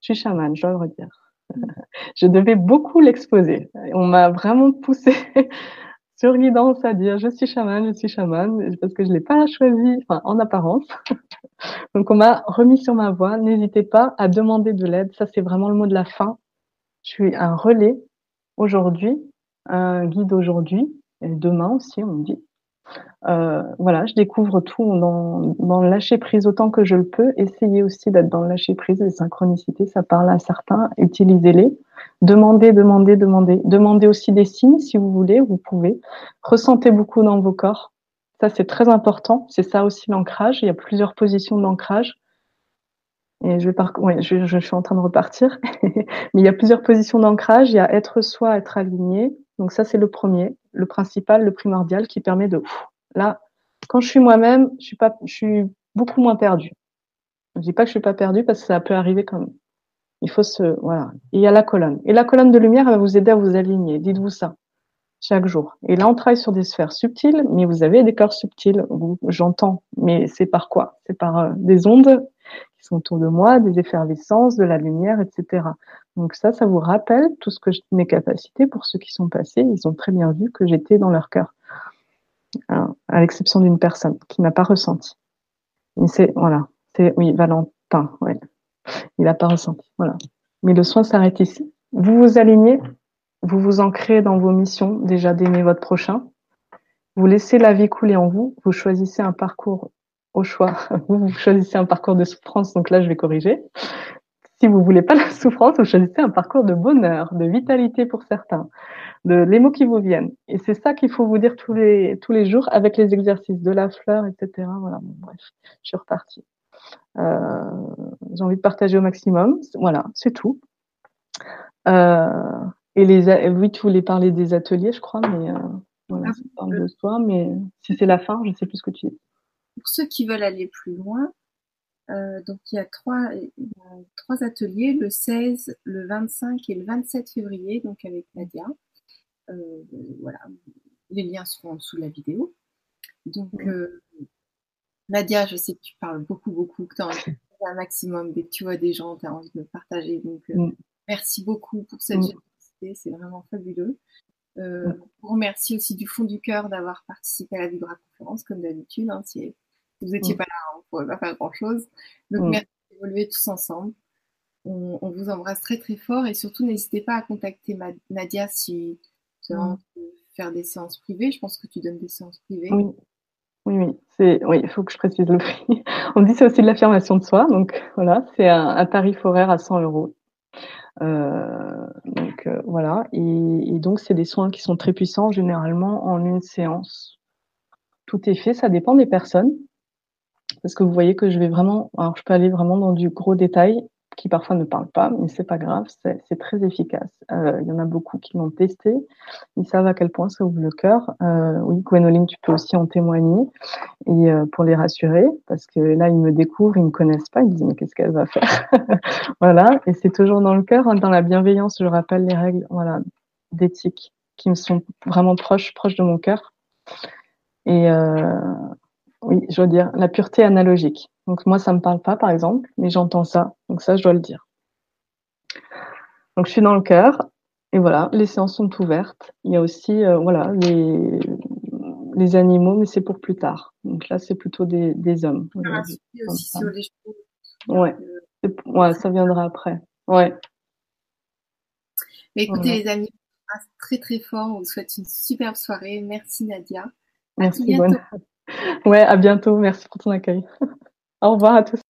Je suis chamane, je dois le redire. je devais beaucoup l'exposer. On m'a vraiment poussé sur guidance à dire je suis chamane, je suis chamane, parce que je l'ai pas choisi, en apparence. Donc on m'a remis sur ma voie. N'hésitez pas à demander de l'aide. Ça c'est vraiment le mot de la fin. Je suis un relais aujourd'hui, un guide aujourd'hui, et demain aussi on me dit. Euh, voilà, je découvre tout dans, dans le lâcher prise autant que je le peux. Essayez aussi d'être dans le lâcher prise, les synchronicités, ça parle à certains. Utilisez-les. Demandez, demandez, demandez. Demandez aussi des signes si vous voulez, vous pouvez. Ressentez beaucoup dans vos corps. Ça, c'est très important. C'est ça aussi l'ancrage. Il y a plusieurs positions d'ancrage. Et je vais je, suis en train de repartir. Mais il y a plusieurs positions d'ancrage. Il y a être soi, être aligné. Donc ça, c'est le premier, le principal, le primordial qui permet de, là, quand je suis moi-même, je suis pas, je suis beaucoup moins perdue. Je dis pas que je suis pas perdue parce que ça peut arriver même. Il faut se, voilà. Il y a la colonne. Et la colonne de lumière, elle va vous aider à vous aligner. Dites-vous ça chaque jour. Et là, on travaille sur des sphères subtiles, mais vous avez des corps subtils. J'entends, mais c'est par quoi? C'est par euh, des ondes qui sont autour de moi, des effervescences, de la lumière, etc. Donc ça, ça vous rappelle tout ce que mes capacités pour ceux qui sont passés. Ils ont très bien vu que j'étais dans leur cœur, hein, à l'exception d'une personne qui n'a pas ressenti. C'est voilà, c'est oui Valentin, ouais. il n'a pas ressenti, voilà. Mais le soin s'arrête ici. Vous vous alignez, vous vous ancrez dans vos missions, déjà d'aimer votre prochain. Vous laissez la vie couler en vous. Vous choisissez un parcours au choix. Vous, choisissez un parcours de souffrance. Donc là, je vais corriger. Si vous voulez pas la souffrance, vous choisissez un parcours de bonheur, de vitalité pour certains, de les mots qui vous viennent. Et c'est ça qu'il faut vous dire tous les tous les jours avec les exercices de la fleur, etc. Voilà. bref, je suis repartie. Euh, j'ai envie de partager au maximum. Voilà, c'est tout. Euh, et les oui, tu voulais parler des ateliers, je crois, mais euh, voilà, ça ah, parle de soi. Mais si c'est la fin, je sais plus ce que tu dis. Pour ceux qui veulent aller plus loin, euh, donc il y a trois, trois ateliers, le 16, le 25 et le 27 février, donc avec Nadia. Euh, voilà, les liens sont en dessous de la vidéo. Donc euh, Nadia, je sais que tu parles beaucoup, beaucoup, que tu as un maximum, dès que tu vois des gens, tu as envie de partager. Donc mm. merci beaucoup pour cette mm. générosité, c'est vraiment fabuleux. Euh, vous remercie aussi du fond du cœur d'avoir participé à la Vibra Conférence, comme d'habitude. Hein, vous n'étiez mm. pas là, on ne pourrait pas faire grand-chose. Donc, mm. merci d'évoluer tous ensemble. On, vous embrasse très très fort et surtout n'hésitez pas à contacter Nadia si tu veux mm. faire des séances privées. Je pense que tu donnes des séances privées. Oui, oui, oui. c'est, oui, il faut que je précise le prix. On dit c'est aussi de l'affirmation de soi, donc voilà, c'est un, tarif horaire à 100 euros. Euh, donc euh, voilà, et, et donc c'est des soins qui sont très puissants généralement en une séance. Tout est fait, ça dépend des personnes, parce que vous voyez que je vais vraiment, alors je peux aller vraiment dans du gros détail qui parfois ne parlent pas, mais c'est pas grave, c'est très efficace. Euh, il y en a beaucoup qui l'ont testé, ils savent à quel point ça ouvre le cœur. Euh, oui, Gwenoline, tu peux aussi en témoigner et euh, pour les rassurer, parce que là ils me découvrent, ils me connaissent pas, ils disent mais qu'est-ce qu'elle va faire? Voilà, et c'est toujours dans le cœur, hein, dans la bienveillance. Je rappelle les règles, voilà, d'éthique qui me sont vraiment proches, proches de mon cœur. Et oui, je veux dire la pureté analogique. Donc moi, ça me parle pas, par exemple, mais j'entends ça. Donc ça, je dois le dire. Donc je suis dans le cœur. Et voilà, les séances sont ouvertes. Il y a aussi, euh, voilà, les, les animaux, mais c'est pour plus tard. Donc là, c'est plutôt des, des hommes. Ah, aussi sur les chevaux. Ouais. ouais, ça viendra après. Ouais. Mais écoutez, les amis, très très fort. On vous souhaite une superbe soirée. Merci Nadia. Merci. Ouais, à bientôt. Merci pour ton accueil. Au revoir à tous.